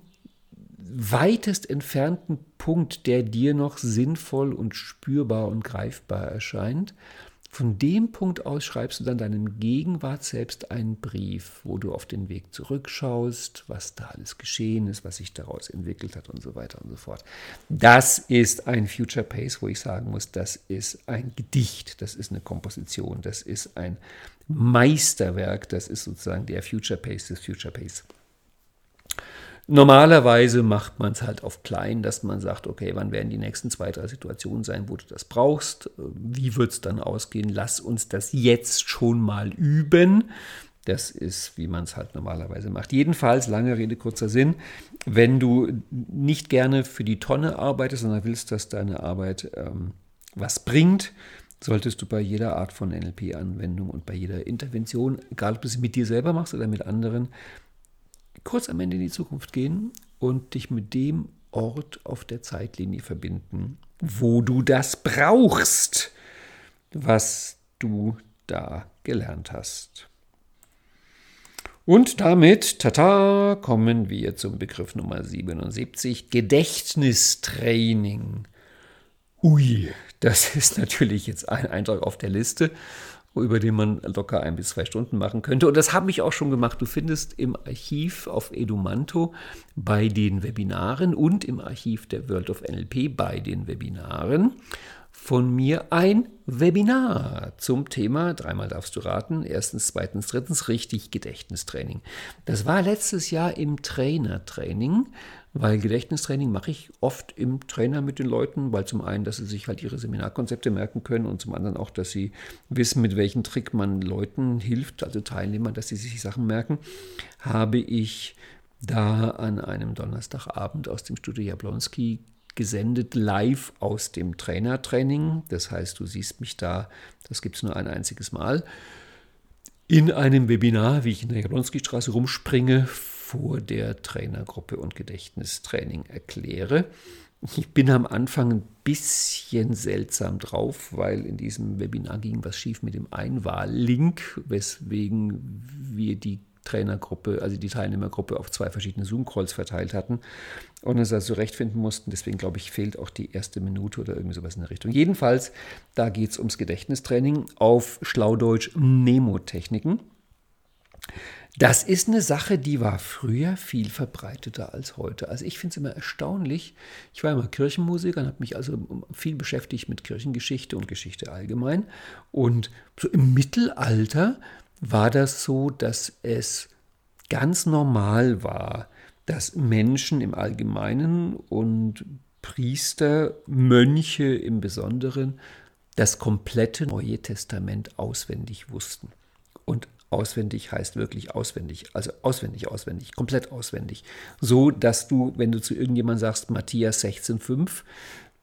weitest entfernten Punkt, der dir noch sinnvoll und spürbar und greifbar erscheint, von dem Punkt aus schreibst du dann deinem Gegenwart selbst einen Brief, wo du auf den Weg zurückschaust, was da alles geschehen ist, was sich daraus entwickelt hat und so weiter und so fort. Das ist ein Future Pace, wo ich sagen muss, das ist ein Gedicht, das ist eine Komposition, das ist ein Meisterwerk, das ist sozusagen der Future Pace des Future Pace. Normalerweise macht man es halt auf klein, dass man sagt, okay, wann werden die nächsten zwei, drei Situationen sein, wo du das brauchst? Wie wird es dann ausgehen? Lass uns das jetzt schon mal üben. Das ist, wie man es halt normalerweise macht. Jedenfalls, lange Rede, kurzer Sinn, wenn du nicht gerne für die Tonne arbeitest, sondern willst, dass deine Arbeit ähm, was bringt, solltest du bei jeder Art von NLP-Anwendung und bei jeder Intervention, egal ob du sie mit dir selber machst oder mit anderen, kurz am Ende in die Zukunft gehen und dich mit dem Ort auf der Zeitlinie verbinden, wo du das brauchst, was du da gelernt hast. Und damit, tata, kommen wir zum Begriff Nummer 77, Gedächtnistraining. Ui, das [laughs] ist natürlich jetzt ein Eintrag auf der Liste über den man locker ein bis zwei Stunden machen könnte. Und das habe ich auch schon gemacht. Du findest im Archiv auf Edumanto bei den Webinaren und im Archiv der World of NLP bei den Webinaren von mir ein Webinar zum Thema, dreimal darfst du raten, erstens, zweitens, drittens, richtig Gedächtnistraining. Das war letztes Jahr im Trainertraining, weil Gedächtnistraining mache ich oft im Trainer mit den Leuten, weil zum einen, dass sie sich halt ihre Seminarkonzepte merken können und zum anderen auch, dass sie wissen, mit welchem Trick man Leuten hilft, also Teilnehmern, dass sie sich Sachen merken, habe ich da an einem Donnerstagabend aus dem Studio Jablonski gesendet live aus dem Trainertraining. Das heißt, du siehst mich da, das gibt es nur ein einziges Mal, in einem Webinar, wie ich in der Jablonski-Straße rumspringe, vor der Trainergruppe und Gedächtnistraining erkläre. Ich bin am Anfang ein bisschen seltsam drauf, weil in diesem Webinar ging was schief mit dem Einwahllink, weswegen wir die Trainergruppe, also die Teilnehmergruppe auf zwei verschiedene Zoom-Calls verteilt hatten und es also zurechtfinden mussten. Deswegen glaube ich, fehlt auch die erste Minute oder irgendwie sowas in der Richtung. Jedenfalls, da geht es ums Gedächtnistraining auf Schlaudeutsch Mnemotechniken. Das ist eine Sache, die war früher viel verbreiteter als heute. Also ich finde es immer erstaunlich. Ich war immer Kirchenmusiker und habe mich also viel beschäftigt mit Kirchengeschichte und Geschichte allgemein. Und so im Mittelalter war das so, dass es ganz normal war, dass Menschen im Allgemeinen und Priester, Mönche im Besonderen das komplette Neue Testament auswendig wussten. Und auswendig heißt wirklich auswendig, also auswendig, auswendig, komplett auswendig. So, dass du, wenn du zu irgendjemandem sagst, Matthias 16,5,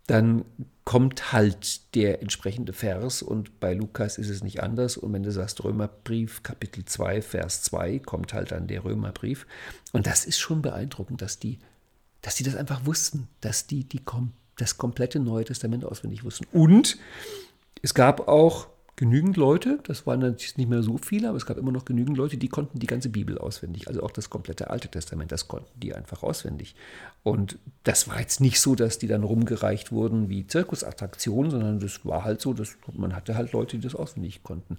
dann kommt halt der entsprechende Vers und bei Lukas ist es nicht anders. Und wenn du sagst Römerbrief, Kapitel 2, Vers 2, kommt halt dann der Römerbrief. Und das ist schon beeindruckend, dass die, dass die das einfach wussten, dass die, die das komplette Neue Testament auswendig wussten. Und es gab auch genügend Leute, das waren natürlich nicht mehr so viele, aber es gab immer noch genügend Leute, die konnten die ganze Bibel auswendig, also auch das komplette Alte Testament, das konnten die einfach auswendig. Und das war jetzt nicht so, dass die dann rumgereicht wurden wie Zirkusattraktionen, sondern das war halt so, dass man hatte halt Leute, die das auswendig konnten.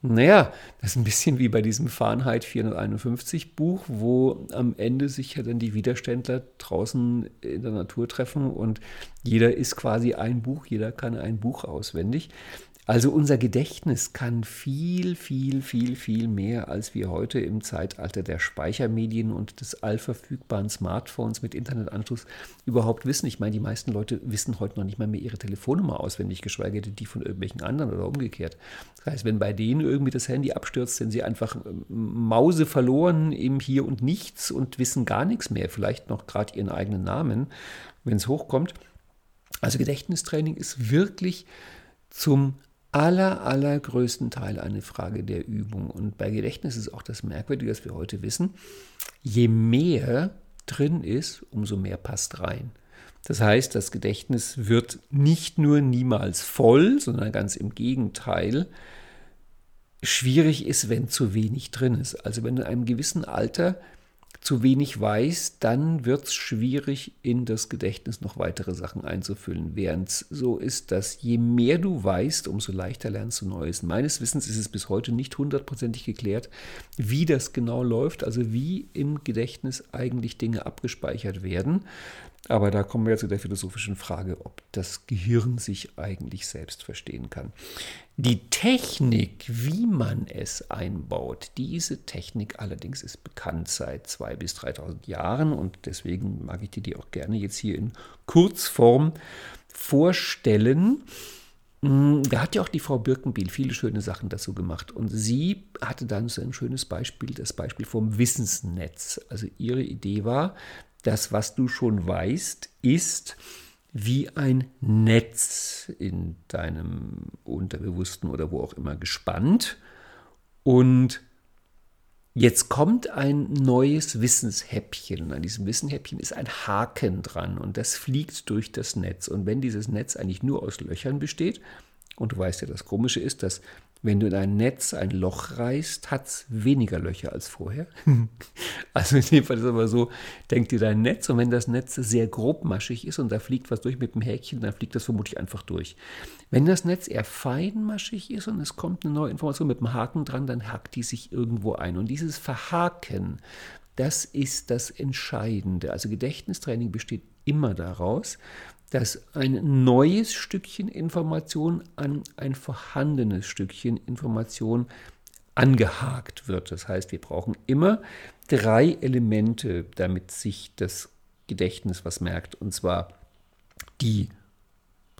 Naja, das ist ein bisschen wie bei diesem Fahrenheit 451 Buch, wo am Ende sich ja dann die Widerständler draußen in der Natur treffen und jeder ist quasi ein Buch, jeder kann ein Buch auswendig. Also unser Gedächtnis kann viel, viel, viel, viel mehr, als wir heute im Zeitalter der Speichermedien und des allverfügbaren Smartphones mit Internetanschluss überhaupt wissen. Ich meine, die meisten Leute wissen heute noch nicht mal mehr ihre Telefonnummer auswendig, geschweige denn die von irgendwelchen anderen oder umgekehrt. Das heißt, wenn bei denen irgendwie das Handy abstürzt, sind sie einfach ähm, Mause verloren im Hier und Nichts und wissen gar nichts mehr, vielleicht noch gerade ihren eigenen Namen, wenn es hochkommt. Also Gedächtnistraining ist wirklich zum aller, allergrößten Teil eine Frage der Übung. Und bei Gedächtnis ist auch das Merkwürdige, dass wir heute wissen, je mehr drin ist, umso mehr passt rein. Das heißt, das Gedächtnis wird nicht nur niemals voll, sondern ganz im Gegenteil. Schwierig ist, wenn zu wenig drin ist. Also wenn in einem gewissen Alter zu wenig weiß, dann wird es schwierig, in das Gedächtnis noch weitere Sachen einzufüllen. Während so ist, dass je mehr du weißt, umso leichter lernst du Neues. Meines Wissens ist es bis heute nicht hundertprozentig geklärt, wie das genau läuft, also wie im Gedächtnis eigentlich Dinge abgespeichert werden. Aber da kommen wir zu der philosophischen Frage, ob das Gehirn sich eigentlich selbst verstehen kann. Die Technik, wie man es einbaut, diese Technik allerdings ist bekannt seit 2.000 bis 3.000 Jahren und deswegen mag ich dir die auch gerne jetzt hier in Kurzform vorstellen. Hm, da hat ja auch die Frau Birkenbiel viele schöne Sachen dazu gemacht. Und sie hatte dann so ein schönes Beispiel, das Beispiel vom Wissensnetz. Also ihre Idee war, das, was du schon weißt, ist wie ein Netz in deinem Unterbewussten oder wo auch immer gespannt. Und jetzt kommt ein neues Wissenshäppchen. An diesem Wissenshäppchen ist ein Haken dran und das fliegt durch das Netz. Und wenn dieses Netz eigentlich nur aus Löchern besteht, und du weißt ja, das Komische ist, dass wenn du in ein Netz ein Loch reißt, hat es weniger Löcher als vorher. [laughs] also in dem Fall ist es aber so, denk dir dein Netz und wenn das Netz sehr grobmaschig ist und da fliegt was durch mit dem Häkchen, dann fliegt das vermutlich einfach durch. Wenn das Netz eher feinmaschig ist und es kommt eine neue Information mit dem Haken dran, dann hakt die sich irgendwo ein. Und dieses Verhaken, das ist das Entscheidende. Also Gedächtnistraining besteht immer daraus, dass ein neues Stückchen Information an ein vorhandenes Stückchen Information angehakt wird. Das heißt, wir brauchen immer drei Elemente, damit sich das Gedächtnis was merkt. Und zwar die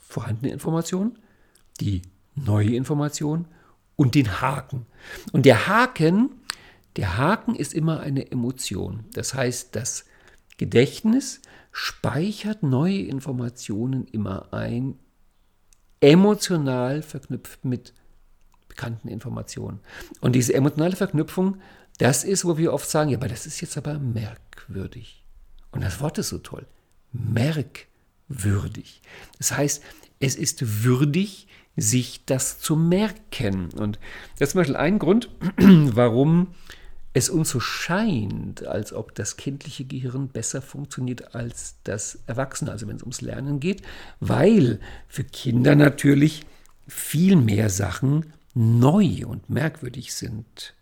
vorhandene Information, die neue Information und den Haken. Und der Haken, der Haken ist immer eine Emotion. Das heißt, das Gedächtnis speichert neue Informationen immer ein, emotional verknüpft mit bekannten Informationen. Und diese emotionale Verknüpfung, das ist, wo wir oft sagen, ja, aber das ist jetzt aber merkwürdig. Und das Wort ist so toll. Merkwürdig. Das heißt, es ist würdig, sich das zu merken. Und das ist zum Beispiel ein Grund, [clears throat] warum es uns so scheint, als ob das kindliche Gehirn besser funktioniert als das Erwachsene, also wenn es ums Lernen geht, weil für Kinder natürlich viel mehr Sachen neu und merkwürdig sind.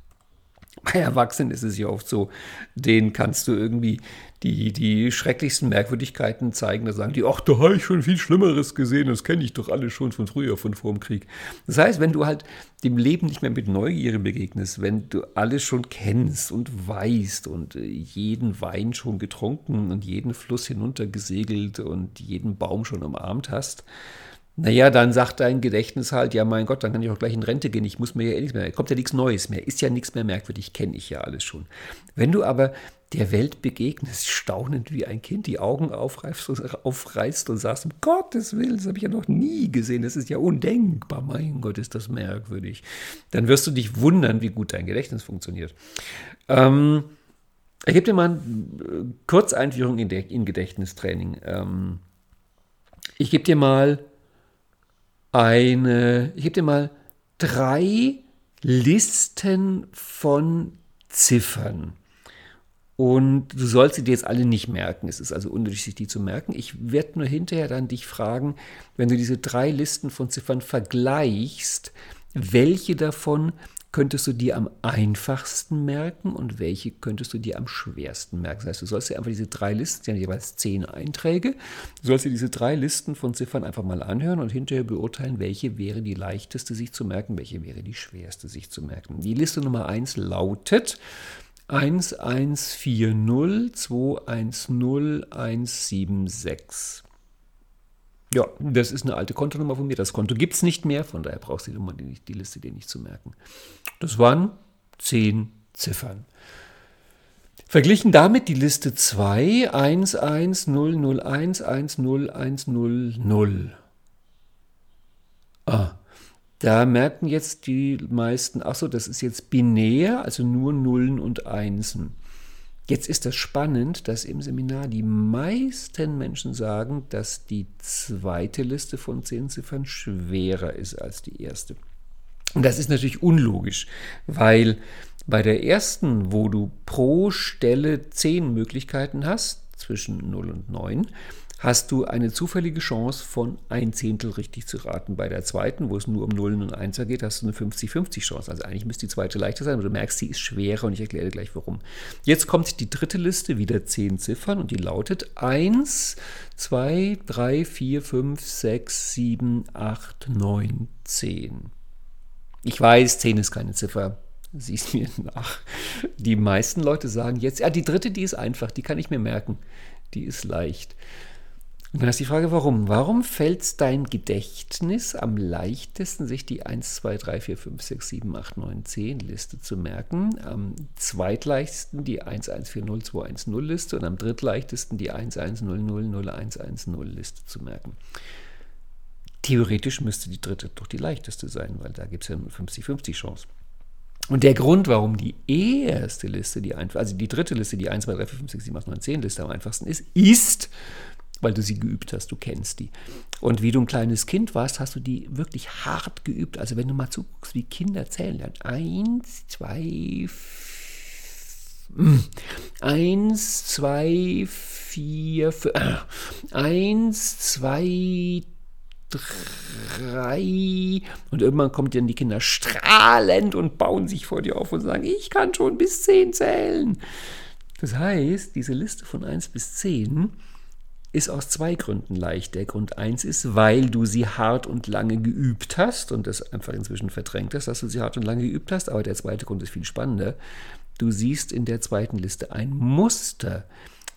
Bei [laughs] Erwachsenen ist es ja oft so, denen kannst du irgendwie die, die schrecklichsten Merkwürdigkeiten zeigen. Da sagen die, ach, da habe ich schon viel Schlimmeres gesehen, das kenne ich doch alle schon von früher, von vor dem Krieg. Das heißt, wenn du halt dem Leben nicht mehr mit Neugierde begegnest, wenn du alles schon kennst und weißt und äh, jeden Wein schon getrunken und jeden Fluss hinuntergesegelt und jeden Baum schon umarmt hast, naja, dann sagt dein Gedächtnis halt, ja mein Gott, dann kann ich auch gleich in Rente gehen, ich muss mir ja eh nichts mehr, kommt ja nichts Neues mehr, ist ja nichts mehr merkwürdig, kenne ich ja alles schon. Wenn du aber der Welt begegnest, staunend wie ein Kind, die Augen aufreißt, aufreißt und sagst, um Gottes Willen, das habe ich ja noch nie gesehen, das ist ja undenkbar, mein Gott, ist das merkwürdig. Dann wirst du dich wundern, wie gut dein Gedächtnis funktioniert. Ähm, ich gebe dir mal eine äh, Kurzeinführung in, in Gedächtnistraining. Ähm, ich gebe dir mal eine, ich gebe dir mal drei Listen von Ziffern. Und du sollst sie dir jetzt alle nicht merken. Es ist also unnötig, die zu merken. Ich werde nur hinterher dann dich fragen, wenn du diese drei Listen von Ziffern vergleichst, welche davon könntest du dir am einfachsten merken und welche könntest du dir am schwersten merken. Das heißt, du sollst dir einfach diese drei Listen, die haben jeweils zehn Einträge, du sollst dir diese drei Listen von Ziffern einfach mal anhören und hinterher beurteilen, welche wäre die leichteste sich zu merken, welche wäre die schwerste sich zu merken. Die Liste Nummer 1 lautet 1140 210 176. Ja, das ist eine alte Kontonummer von mir. Das Konto gibt es nicht mehr, von daher brauchst du die, die, Liste dir nicht zu merken. Das waren zehn Ziffern. Verglichen damit die Liste 2, 11001 10100. Ah, da merken jetzt die meisten, ach so, das ist jetzt binär, also nur Nullen und Einsen. Jetzt ist das spannend, dass im Seminar die meisten Menschen sagen, dass die zweite Liste von zehn Ziffern schwerer ist als die erste. Und das ist natürlich unlogisch, weil bei der ersten, wo du pro Stelle zehn Möglichkeiten hast, zwischen 0 und 9, hast du eine zufällige Chance von ein Zehntel richtig zu raten. Bei der zweiten, wo es nur um Nullen und Einser geht, hast du eine 50-50 Chance. Also eigentlich müsste die zweite leichter sein, aber du merkst, sie ist schwerer und ich erkläre dir gleich warum. Jetzt kommt die dritte Liste, wieder zehn Ziffern und die lautet 1, 2, 3, 4, 5, 6, 7, 8, 9, 10. Ich weiß, 10 ist keine Ziffer. Siehst mir nach. Die meisten Leute sagen jetzt, ja, die dritte, die ist einfach, die kann ich mir merken. Die ist leicht. Und dann ist die Frage, warum? Warum fällt es dein Gedächtnis am leichtesten, sich die 1, 2, 3, 4, 5, 6, 7, 8, 9, 10 Liste zu merken? Am zweitleichtesten die 11402110 Liste und am drittleichtesten die 11000110 Liste zu merken. Theoretisch müsste die dritte doch die leichteste sein, weil da gibt es ja nur 50-50 Chance. Und der Grund, warum die erste Liste, die einfach, also die dritte Liste, die 1, 2, 3, 4, 5, 6, 7, 8, 9, 10 Liste am einfachsten ist, ist, weil du sie geübt hast, du kennst die. Und wie du ein kleines Kind warst, hast du die wirklich hart geübt. Also wenn du mal zuguckst, wie Kinder zählen lernen. Eins, zwei, eins, zwei, vier, fünf, äh, eins, zwei, drei. Und irgendwann kommen dann die Kinder strahlend und bauen sich vor dir auf und sagen, ich kann schon bis zehn zählen. Das heißt, diese Liste von eins bis zehn ist aus zwei Gründen leicht. Der Grund eins ist, weil du sie hart und lange geübt hast und das einfach inzwischen verdrängt hast, dass du sie hart und lange geübt hast. Aber der zweite Grund ist viel spannender. Du siehst in der zweiten Liste ein Muster.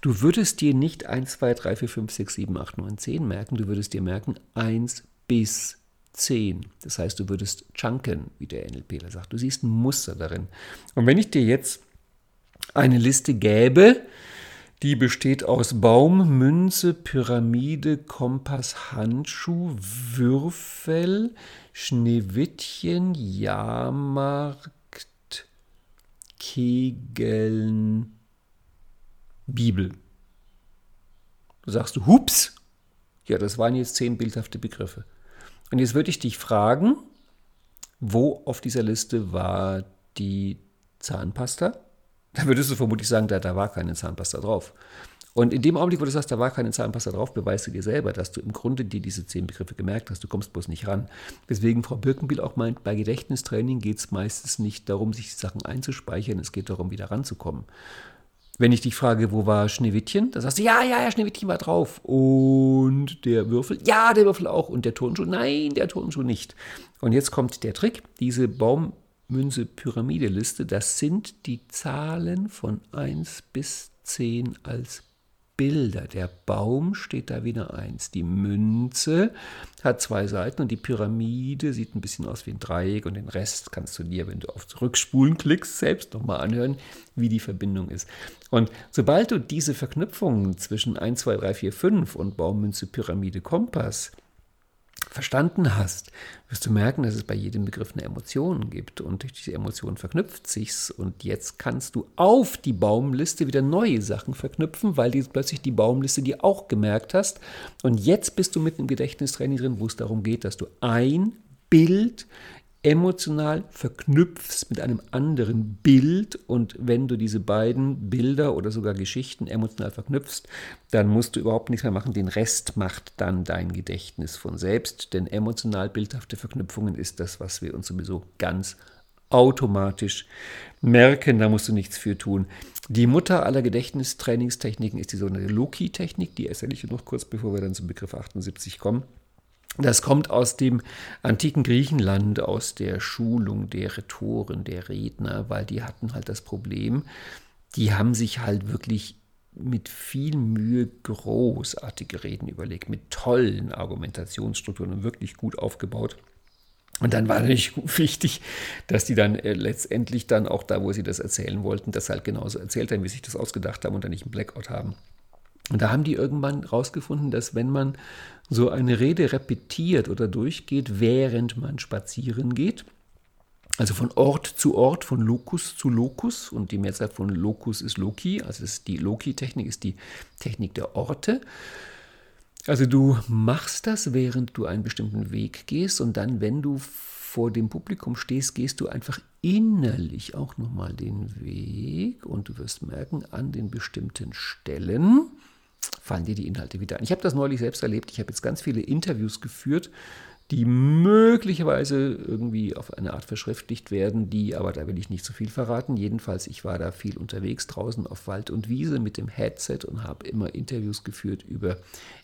Du würdest dir nicht 1, 2, 3, 4, 5, 6, 7, 8, 9, 10 merken. Du würdest dir merken 1 bis 10. Das heißt, du würdest chunken, wie der NLPler sagt. Du siehst ein Muster darin. Und wenn ich dir jetzt eine Liste gäbe, die besteht aus Baum, Münze, Pyramide, Kompass, Handschuh, Würfel, Schneewittchen, Jahrmarkt, Kegeln, Bibel. Du sagst du, hups, ja, das waren jetzt zehn bildhafte Begriffe. Und jetzt würde ich dich fragen, wo auf dieser Liste war die Zahnpasta? dann würdest du vermutlich sagen, da, da war keine Zahnpasta drauf. Und in dem Augenblick, wo du sagst, da war keine Zahnpasta drauf, beweist du dir selber, dass du im Grunde dir diese zehn Begriffe gemerkt hast. Du kommst bloß nicht ran. Deswegen Frau Birkenbiel auch meint, bei Gedächtnistraining geht es meistens nicht darum, sich die Sachen einzuspeichern, es geht darum, wieder ranzukommen. Wenn ich dich frage, wo war Schneewittchen, dann sagst du, ja, ja, ja, Schneewittchen war drauf. Und der Würfel, ja, der Würfel auch. Und der Turnschuh, nein, der Turnschuh nicht. Und jetzt kommt der Trick, diese Baumünze-Pyramide-Liste, das sind die Zahlen von 1 bis 10 als Bilder. Der Baum steht da wieder eins. Die Münze hat zwei Seiten und die Pyramide sieht ein bisschen aus wie ein Dreieck und den Rest kannst du dir, wenn du auf Zurückspulen klickst, selbst nochmal anhören, wie die Verbindung ist. Und sobald du diese Verknüpfungen zwischen 1, 2, 3, 4, 5 und Baum, Münze, Pyramide, Kompass verstanden hast, wirst du merken, dass es bei jedem Begriff eine Emotion gibt. Und durch diese Emotion verknüpft sich's. Und jetzt kannst du auf die Baumliste wieder neue Sachen verknüpfen, weil du plötzlich die Baumliste dir auch gemerkt hast. Und jetzt bist du mit im Gedächtnistraining drin, wo es darum geht, dass du ein Bild emotional verknüpfst mit einem anderen Bild und wenn du diese beiden Bilder oder sogar Geschichten emotional verknüpfst, dann musst du überhaupt nichts mehr machen. Den Rest macht dann dein Gedächtnis von selbst, denn emotional bildhafte Verknüpfungen ist das, was wir uns sowieso ganz automatisch merken, da musst du nichts für tun. Die Mutter aller Gedächtnistrainingstechniken ist die sogenannte Loki-Technik, die erzähle ich noch kurz, bevor wir dann zum Begriff 78 kommen. Das kommt aus dem antiken Griechenland, aus der Schulung der Rhetoren, der Redner, weil die hatten halt das Problem, die haben sich halt wirklich mit viel Mühe großartige Reden überlegt, mit tollen Argumentationsstrukturen und wirklich gut aufgebaut. Und dann war natürlich [laughs] wichtig, dass die dann äh, letztendlich dann auch da, wo sie das erzählen wollten, das halt genauso erzählt haben, wie sie sich das ausgedacht haben und dann nicht einen Blackout haben. Und da haben die irgendwann rausgefunden, dass wenn man so eine Rede repetiert oder durchgeht, während man spazieren geht, also von Ort zu Ort, von Locus zu Locus, und die Mehrzahl von Locus ist Loki, also ist die Loki-Technik ist die Technik der Orte. Also du machst das, während du einen bestimmten Weg gehst, und dann, wenn du vor dem Publikum stehst, gehst du einfach innerlich auch nochmal den Weg und du wirst merken, an den bestimmten Stellen fallen dir die Inhalte wieder ein. Ich habe das neulich selbst erlebt. Ich habe jetzt ganz viele Interviews geführt, die möglicherweise irgendwie auf eine Art verschriftlicht werden, die, aber da will ich nicht zu so viel verraten. Jedenfalls, ich war da viel unterwegs draußen auf Wald und Wiese mit dem Headset und habe immer Interviews geführt über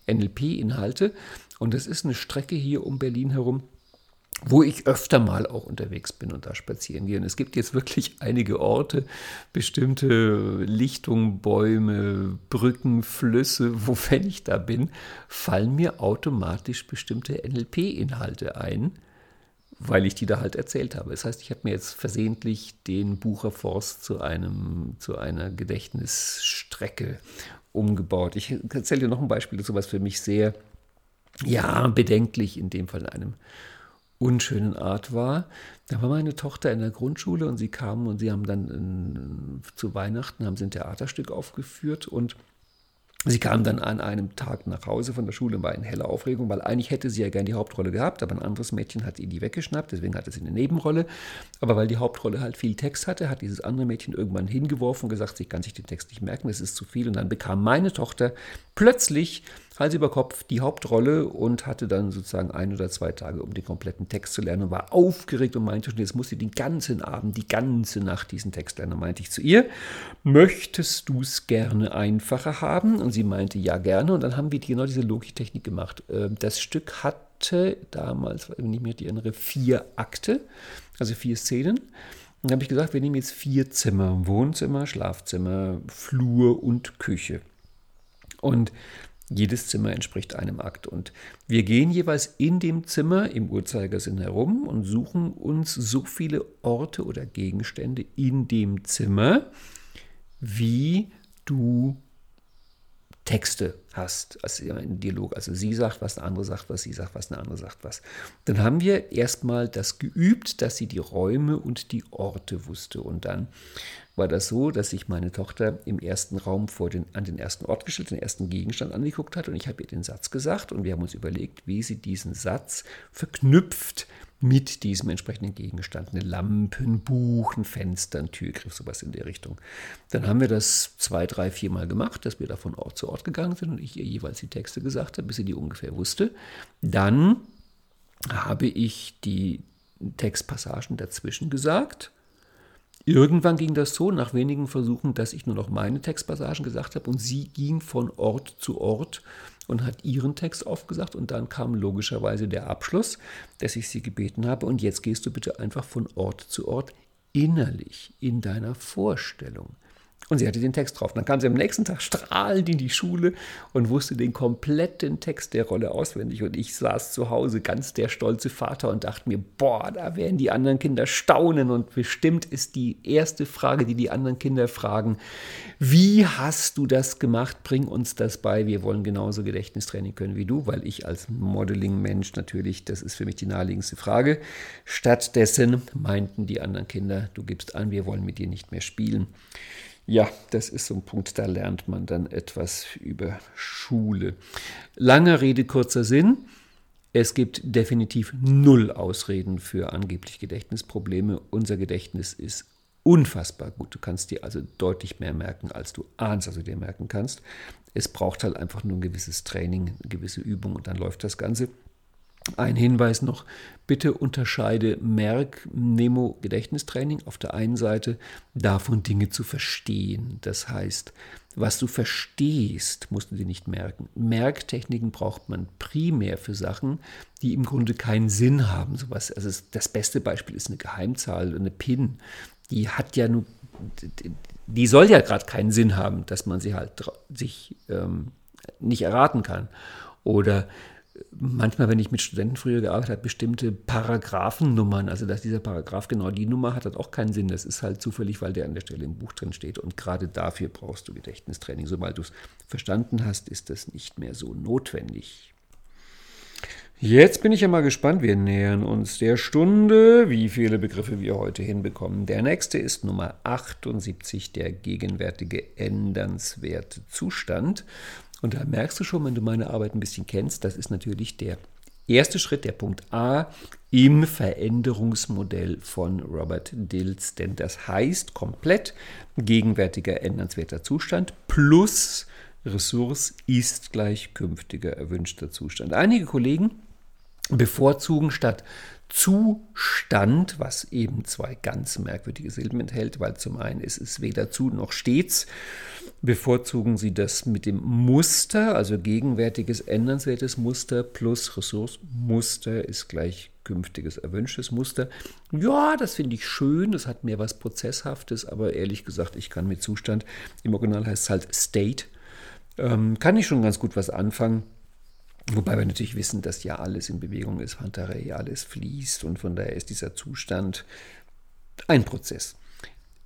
NLP-Inhalte. Und das ist eine Strecke hier um Berlin herum, wo ich öfter mal auch unterwegs bin und da spazieren gehe. Und es gibt jetzt wirklich [laughs] einige Orte, bestimmte Lichtungen, Bäume, Brücken, Flüsse, wo, [laughs] wenn ich da bin, fallen mir automatisch bestimmte NLP-Inhalte ein, weil ich die da halt erzählt habe. Das heißt, ich habe mir jetzt versehentlich den Bucherforst zu, einem, zu einer Gedächtnisstrecke umgebaut. Ich erzähle dir noch ein Beispiel dazu, was für mich sehr, ja, bedenklich in dem Fall in einem unschönen Art war. Da war meine Tochter in der Grundschule und sie kam und sie haben dann in, zu Weihnachten haben sie ein Theaterstück aufgeführt und Sie kam dann an einem Tag nach Hause von der Schule und war in heller Aufregung, weil eigentlich hätte sie ja gern die Hauptrolle gehabt, aber ein anderes Mädchen hat ihr die weggeschnappt, deswegen hatte sie eine Nebenrolle. Aber weil die Hauptrolle halt viel Text hatte, hat dieses andere Mädchen irgendwann hingeworfen und gesagt, sie kann sich den Text nicht merken, das ist zu viel. Und dann bekam meine Tochter plötzlich Hals über Kopf die Hauptrolle und hatte dann sozusagen ein oder zwei Tage, um den kompletten Text zu lernen und war aufgeregt und meinte schon, jetzt muss sie den ganzen Abend, die ganze Nacht diesen Text lernen. Und meinte ich zu ihr, möchtest du es gerne einfacher haben? Und sie meinte, ja, gerne. Und dann haben wir genau diese Logitechnik gemacht. Ähm, das Stück hatte damals, wenn ich mich erinnere, vier Akte, also vier Szenen. Dann habe ich gesagt, wir nehmen jetzt vier Zimmer, Wohnzimmer, Schlafzimmer, Flur und Küche. Und jedes Zimmer entspricht einem Akt. Und wir gehen jeweils in dem Zimmer im Uhrzeigersinn herum und suchen uns so viele Orte oder Gegenstände in dem Zimmer, wie du Texte hast, also ein Dialog. Also sie sagt was, eine andere sagt was, sie sagt was, eine andere sagt was. Dann haben wir erstmal das geübt, dass sie die Räume und die Orte wusste. Und dann war das so, dass sich meine Tochter im ersten Raum vor den, an den ersten Ort gestellt, den ersten Gegenstand angeguckt hat und ich habe ihr den Satz gesagt und wir haben uns überlegt, wie sie diesen Satz verknüpft mit diesem entsprechenden Gegenstand. Eine Lampe, ein Buch, Türgriff, sowas in der Richtung. Dann haben wir das zwei, drei, vier Mal gemacht, dass wir da von Ort zu Ort gegangen sind und ich ihr jeweils die Texte gesagt habe, bis sie die ungefähr wusste. Dann habe ich die Textpassagen dazwischen gesagt. Irgendwann ging das so, nach wenigen Versuchen, dass ich nur noch meine Textpassagen gesagt habe und sie ging von Ort zu Ort und hat ihren Text aufgesagt und dann kam logischerweise der Abschluss, dass ich sie gebeten habe und jetzt gehst du bitte einfach von Ort zu Ort innerlich in deiner Vorstellung. Und sie hatte den Text drauf. Dann kam sie am nächsten Tag strahlend in die Schule und wusste den kompletten Text der Rolle auswendig. Und ich saß zu Hause, ganz der stolze Vater, und dachte mir, boah, da werden die anderen Kinder staunen. Und bestimmt ist die erste Frage, die die anderen Kinder fragen, wie hast du das gemacht? Bring uns das bei. Wir wollen genauso Gedächtnistraining können wie du, weil ich als Modeling-Mensch natürlich, das ist für mich die naheliegendste Frage. Stattdessen meinten die anderen Kinder, du gibst an, wir wollen mit dir nicht mehr spielen. Ja, das ist so ein Punkt, da lernt man dann etwas über Schule. Lange Rede, kurzer Sinn. Es gibt definitiv null Ausreden für angeblich Gedächtnisprobleme. Unser Gedächtnis ist unfassbar gut. Du kannst dir also deutlich mehr merken, als du ahnst, du dir merken kannst. Es braucht halt einfach nur ein gewisses Training, eine gewisse Übung und dann läuft das Ganze. Ein Hinweis noch, bitte unterscheide Merk, Nemo, Gedächtnistraining auf der einen Seite davon Dinge zu verstehen. Das heißt, was du verstehst, musst du dir nicht merken. Merktechniken braucht man primär für Sachen, die im Grunde keinen Sinn haben. Sowas, also das beste Beispiel ist eine Geheimzahl, eine PIN. Die hat ja nur, die soll ja gerade keinen Sinn haben, dass man sie halt sich ähm, nicht erraten kann. Oder manchmal, wenn ich mit Studenten früher gearbeitet habe, bestimmte Paragraphennummern, also dass dieser Paragraph genau die Nummer hat, hat auch keinen Sinn. Das ist halt zufällig, weil der an der Stelle im Buch drin steht. Und gerade dafür brauchst du Gedächtnistraining. Sobald du es verstanden hast, ist das nicht mehr so notwendig. Jetzt bin ich ja mal gespannt. Wir nähern uns der Stunde, wie viele Begriffe wir heute hinbekommen. Der nächste ist Nummer 78, der gegenwärtige ändernswerte Zustand. Und da merkst du schon, wenn du meine Arbeit ein bisschen kennst, das ist natürlich der erste Schritt, der Punkt A im Veränderungsmodell von Robert Dills. Denn das heißt komplett gegenwärtiger ändernswerter Zustand plus Ressource ist gleich künftiger erwünschter Zustand. Einige Kollegen bevorzugen statt Zustand, was eben zwei ganz merkwürdige Silben enthält, weil zum einen ist es weder zu noch stets, bevorzugen sie das mit dem Muster, also gegenwärtiges ändernswertes Muster plus Ressourcenmuster ist gleich künftiges erwünschtes Muster. Ja, das finde ich schön, das hat mehr was Prozesshaftes, aber ehrlich gesagt, ich kann mit Zustand, im Original heißt es halt State, ähm, kann ich schon ganz gut was anfangen. Wobei wir natürlich wissen, dass ja alles in Bewegung ist, Pantarei, alles fließt und von daher ist dieser Zustand ein Prozess.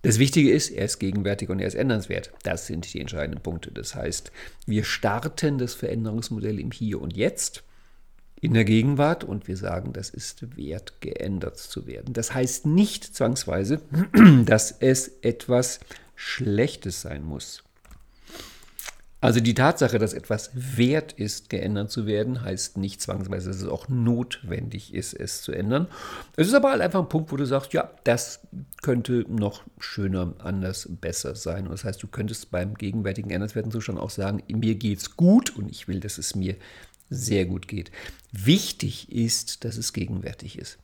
Das Wichtige ist, er ist gegenwärtig und er ist ändernswert. Das sind die entscheidenden Punkte. Das heißt, wir starten das Veränderungsmodell im Hier und Jetzt, in der Gegenwart und wir sagen, das ist wert, geändert zu werden. Das heißt nicht zwangsweise, [clears throat] dass es etwas Schlechtes sein muss. Also die Tatsache, dass etwas wert ist, geändert zu werden, heißt nicht zwangsweise, dass es auch notwendig ist, es zu ändern. Es ist aber halt einfach ein Punkt, wo du sagst, ja, das könnte noch schöner, anders, besser sein. Und das heißt, du könntest beim gegenwärtigen ändernswerten Zustand auch sagen, mir geht's gut und ich will, dass es mir sehr gut geht. Wichtig ist, dass es gegenwärtig ist.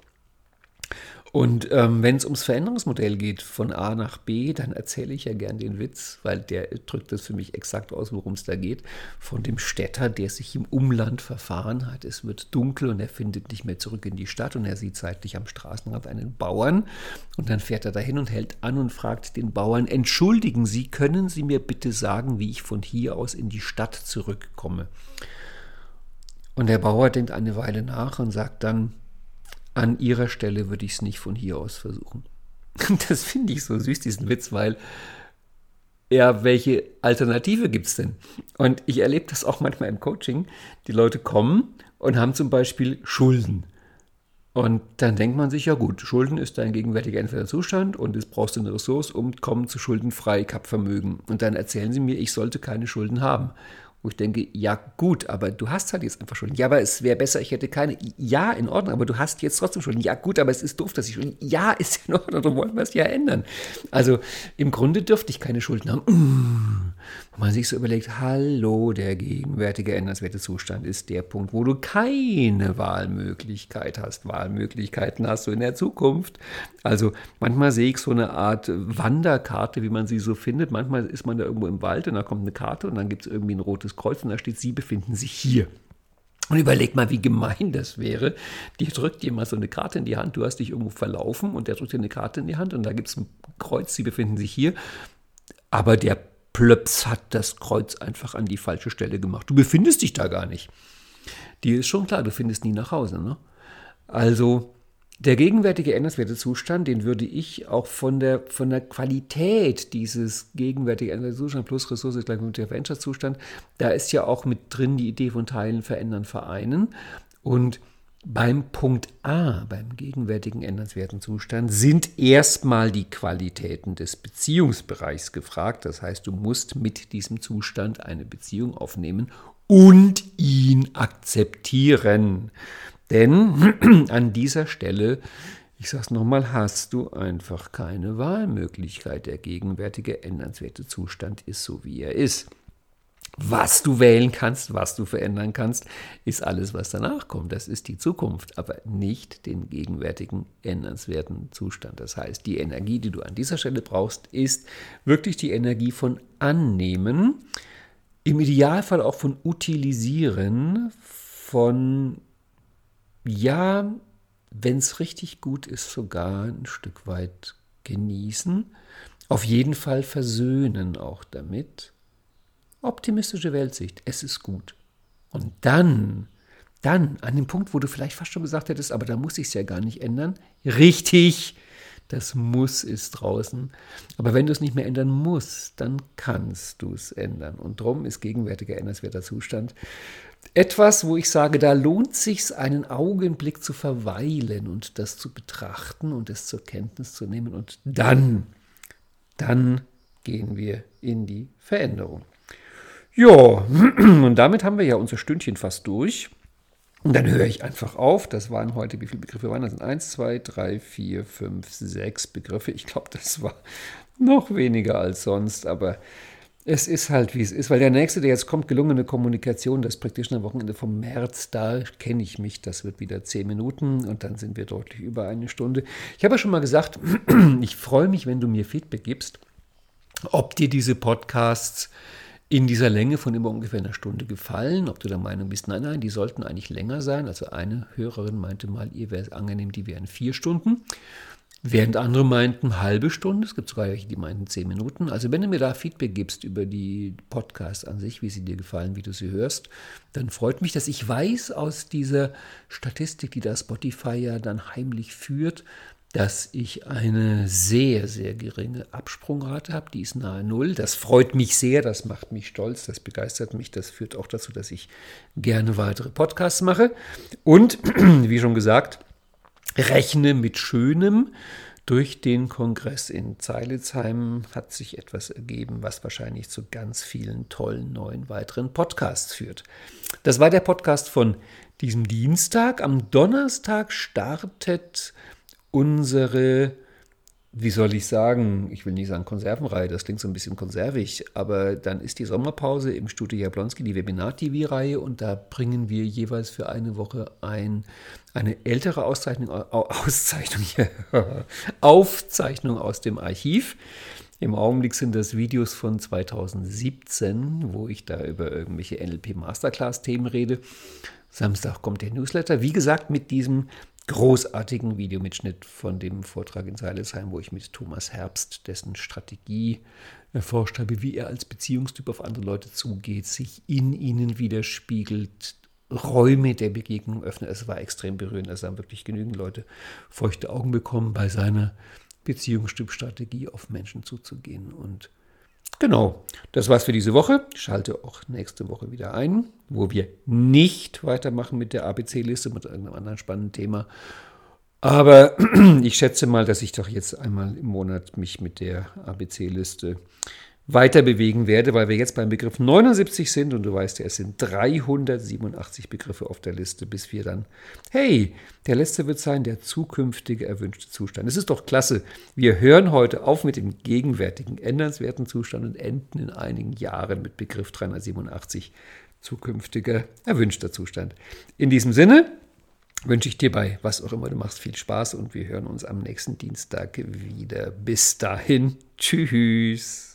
Und ähm, wenn es ums Veränderungsmodell geht von A nach B, dann erzähle ich ja gern den Witz, weil der drückt das für mich exakt aus, worum es da geht. Von dem Städter, der sich im Umland verfahren hat. Es wird dunkel und er findet nicht mehr zurück in die Stadt und er sieht seitlich am Straßenrand einen Bauern. Und dann fährt er dahin und hält an und fragt den Bauern: Entschuldigen Sie, können Sie mir bitte sagen, wie ich von hier aus in die Stadt zurückkomme? Und der Bauer denkt eine Weile nach und sagt dann, an ihrer Stelle würde ich es nicht von hier aus versuchen. [laughs] Das finde ich so süß, diesen Witz, weil ja, welche Alternative gibt es denn? Und ich erlebe das auch manchmal im Coaching. Die Leute kommen und haben zum Beispiel Schulden. Und dann denkt man sich, ja gut, Schulden ist dein gegenwärtiger entweder Zustand und es brauchst du eine Ressource, um kommen zu schuldenfrei, ich habe Vermögen. Und dann erzählen sie mir, ich sollte keine Schulden haben. Wo ich denke, ja gut, aber du hast halt jetzt einfach schon. Ja, aber es wäre besser, ich hätte keine. Ja, in Ordnung, aber du hast jetzt trotzdem schon. Ja gut, aber es ist doof, dass ich schon. Ja, [laughs] ist in Ordnung, dann wollen wir es ja ändern. Also im Grunde dürfte ich keine Schulden haben. Wo man sich so überlegt, hallo, der gegenwärtige ändernswerte Zustand ist der Punkt, wo du keine Wahlmöglichkeit hast. Wahlmöglichkeiten hast du in der Zukunft. Also manchmal sehe ich so eine Art Wanderkarte, wie man sie so findet. Manchmal ist man da irgendwo im Wald und da kommt eine Karte und dann gibt es irgendwie ein rotes Kreuz und da steht, Sie befinden sich hier. Und überleg mal, wie gemein das wäre. Die drückt dir mal so eine Karte in die Hand, du hast dich irgendwo verlaufen und der drückt dir eine Karte in die Hand und da gibt es ein Kreuz, Sie befinden sich hier. Aber der Plöps hat das Kreuz einfach an die falsche Stelle gemacht. Du befindest dich da gar nicht. Dir ist schon klar, du findest nie nach Hause. Ne? Also der gegenwärtige ändernswerte Zustand, den würde ich auch von der, von der Qualität dieses gegenwärtigen ändernswerte Zustand plus Ressource gleich mit der Zustand, da ist ja auch mit drin die Idee von Teilen, Verändern, Vereinen. Und beim Punkt A, beim gegenwärtigen ändernswerten Zustand, sind erstmal die Qualitäten des Beziehungsbereichs gefragt. Das heißt, du musst mit diesem Zustand eine Beziehung aufnehmen und ihn akzeptieren. Denn [clears throat] an dieser Stelle, ich sage es nochmal, hast du einfach keine Wahlmöglichkeit. Der gegenwärtige ändernswerte Zustand ist so, wie er ist. Was du wählen kannst, was du verändern kannst, ist alles, was danach kommt. Das ist die Zukunft, aber nicht den gegenwärtigen ändernswerten Zustand. Das heißt, die Energie, die du an dieser Stelle brauchst, ist wirklich die Energie von Annehmen, im Idealfall auch von Utilisieren, von ja, wenn es richtig gut ist, sogar ein Stück weit genießen. Auf jeden Fall versöhnen auch damit. Optimistische Weltsicht, es ist gut. Und dann, dann, an dem Punkt, wo du vielleicht fast schon gesagt hättest, aber da muss ich es ja gar nicht ändern. Richtig, das Muss ist draußen. Aber wenn du es nicht mehr ändern musst, dann kannst du es ändern. Und darum ist gegenwärtiger ändernswerter Zustand etwas, wo ich sage, da lohnt sich einen Augenblick zu verweilen und das zu betrachten und es zur Kenntnis zu nehmen und dann, dann gehen wir in die Veränderung. Ja, [clears throat] und damit haben wir ja unser Stündchen fast durch. Und dann höre ich einfach auf. Das waren heute, wie viele Begriffe waren das? Eins, zwei, drei, vier, fünf, sechs Begriffe. Ich glaube, das war noch weniger als sonst, aber es ist halt, wie es ist, weil der nächste, der jetzt kommt, gelungene Kommunikation, das praktisch am Wochenende vom März, da kenne ich mich, das wird wieder zehn Minuten und dann sind wir deutlich über eine Stunde. Ich habe ja schon mal gesagt, [clears throat] ich freue mich, wenn du mir Feedback gibst, ob dir diese Podcasts in dieser Länge von immer ungefähr einer Stunde gefallen, ob du der Meinung bist, nein, nein, die sollten eigentlich länger sein. Also eine Hörerin meinte mal, ihr wäre es angenehm, die wären vier Stunden. Während andere meinten halbe Stunde, es gibt sogar welche, die meinten zehn Minuten. Also wenn du mir da Feedback gibst über die Podcasts an sich, wie sie dir gefallen, wie du sie hörst, dann freut mich, dass ich weiß aus dieser Statistik, die da Spotify ja dann heimlich führt, dass ich eine sehr, sehr geringe Absprungrate habe. Die ist nahe Null. Das freut mich sehr, das macht mich stolz, das begeistert mich. Das führt auch dazu, dass ich gerne weitere Podcasts mache. Und, [clears throat] wie schon gesagt, rechne mit Schönem. Durch den Kongress in Zeilitzheim hat sich etwas ergeben, was wahrscheinlich zu ganz vielen tollen neuen weiteren Podcasts führt. Das war der Podcast von diesem Dienstag. Am Donnerstag startet unsere wie soll ich sagen, ich will nicht sagen Konservenreihe, das klingt so ein bisschen konservig, aber dann ist die Sommerpause im Studio Jablonski die Webinar-TV-Reihe und da bringen wir jeweils für eine Woche ein, eine ältere Auszeichnung, Auszeichnung, [laughs] Aufzeichnung aus dem Archiv. Im Augenblick sind das Videos von 2017, wo ich da über irgendwelche NLP Masterclass-Themen rede. Samstag kommt der Newsletter. Wie gesagt, mit diesem großartigen Videomitschnitt von dem Vortrag in Seilesheim, wo ich mit Thomas Herbst, dessen Strategie erforscht habe, wie er als Beziehungstyp auf andere Leute zugeht, sich in ihnen widerspiegelt, Räume der Begegnung öffnet. Es war extrem berührend. Es haben wirklich genügend Leute feuchte Augen bekommen, bei seiner Beziehungstyp-Strategie auf Menschen zuzugehen. Und Genau, das war's für diese Woche. Ich schalte auch nächste Woche wieder ein, wo wir nicht weitermachen mit der ABC-Liste, mit irgendeinem anderen spannenden Thema. Aber [clears throat] ich schätze mal, dass ich doch jetzt einmal im Monat mich mit der ABC-Liste weiter bewegen werde, weil wir jetzt beim Begriff 79 sind und du weißt ja, es sind 387 Begriffe auf der Liste, bis wir dann, hey, der letzte wird sein, der zukünftige erwünschte Zustand. Es ist doch klasse. Wir hören heute auf mit dem gegenwärtigen ändernswerten Zustand und enden in einigen Jahren mit Begriff 387 zukünftiger erwünschter Zustand. In diesem Sinne, wünsche ich dir bei was auch immer du machst viel Spaß und wir hören uns am nächsten Dienstag wieder. Bis dahin, tschüss.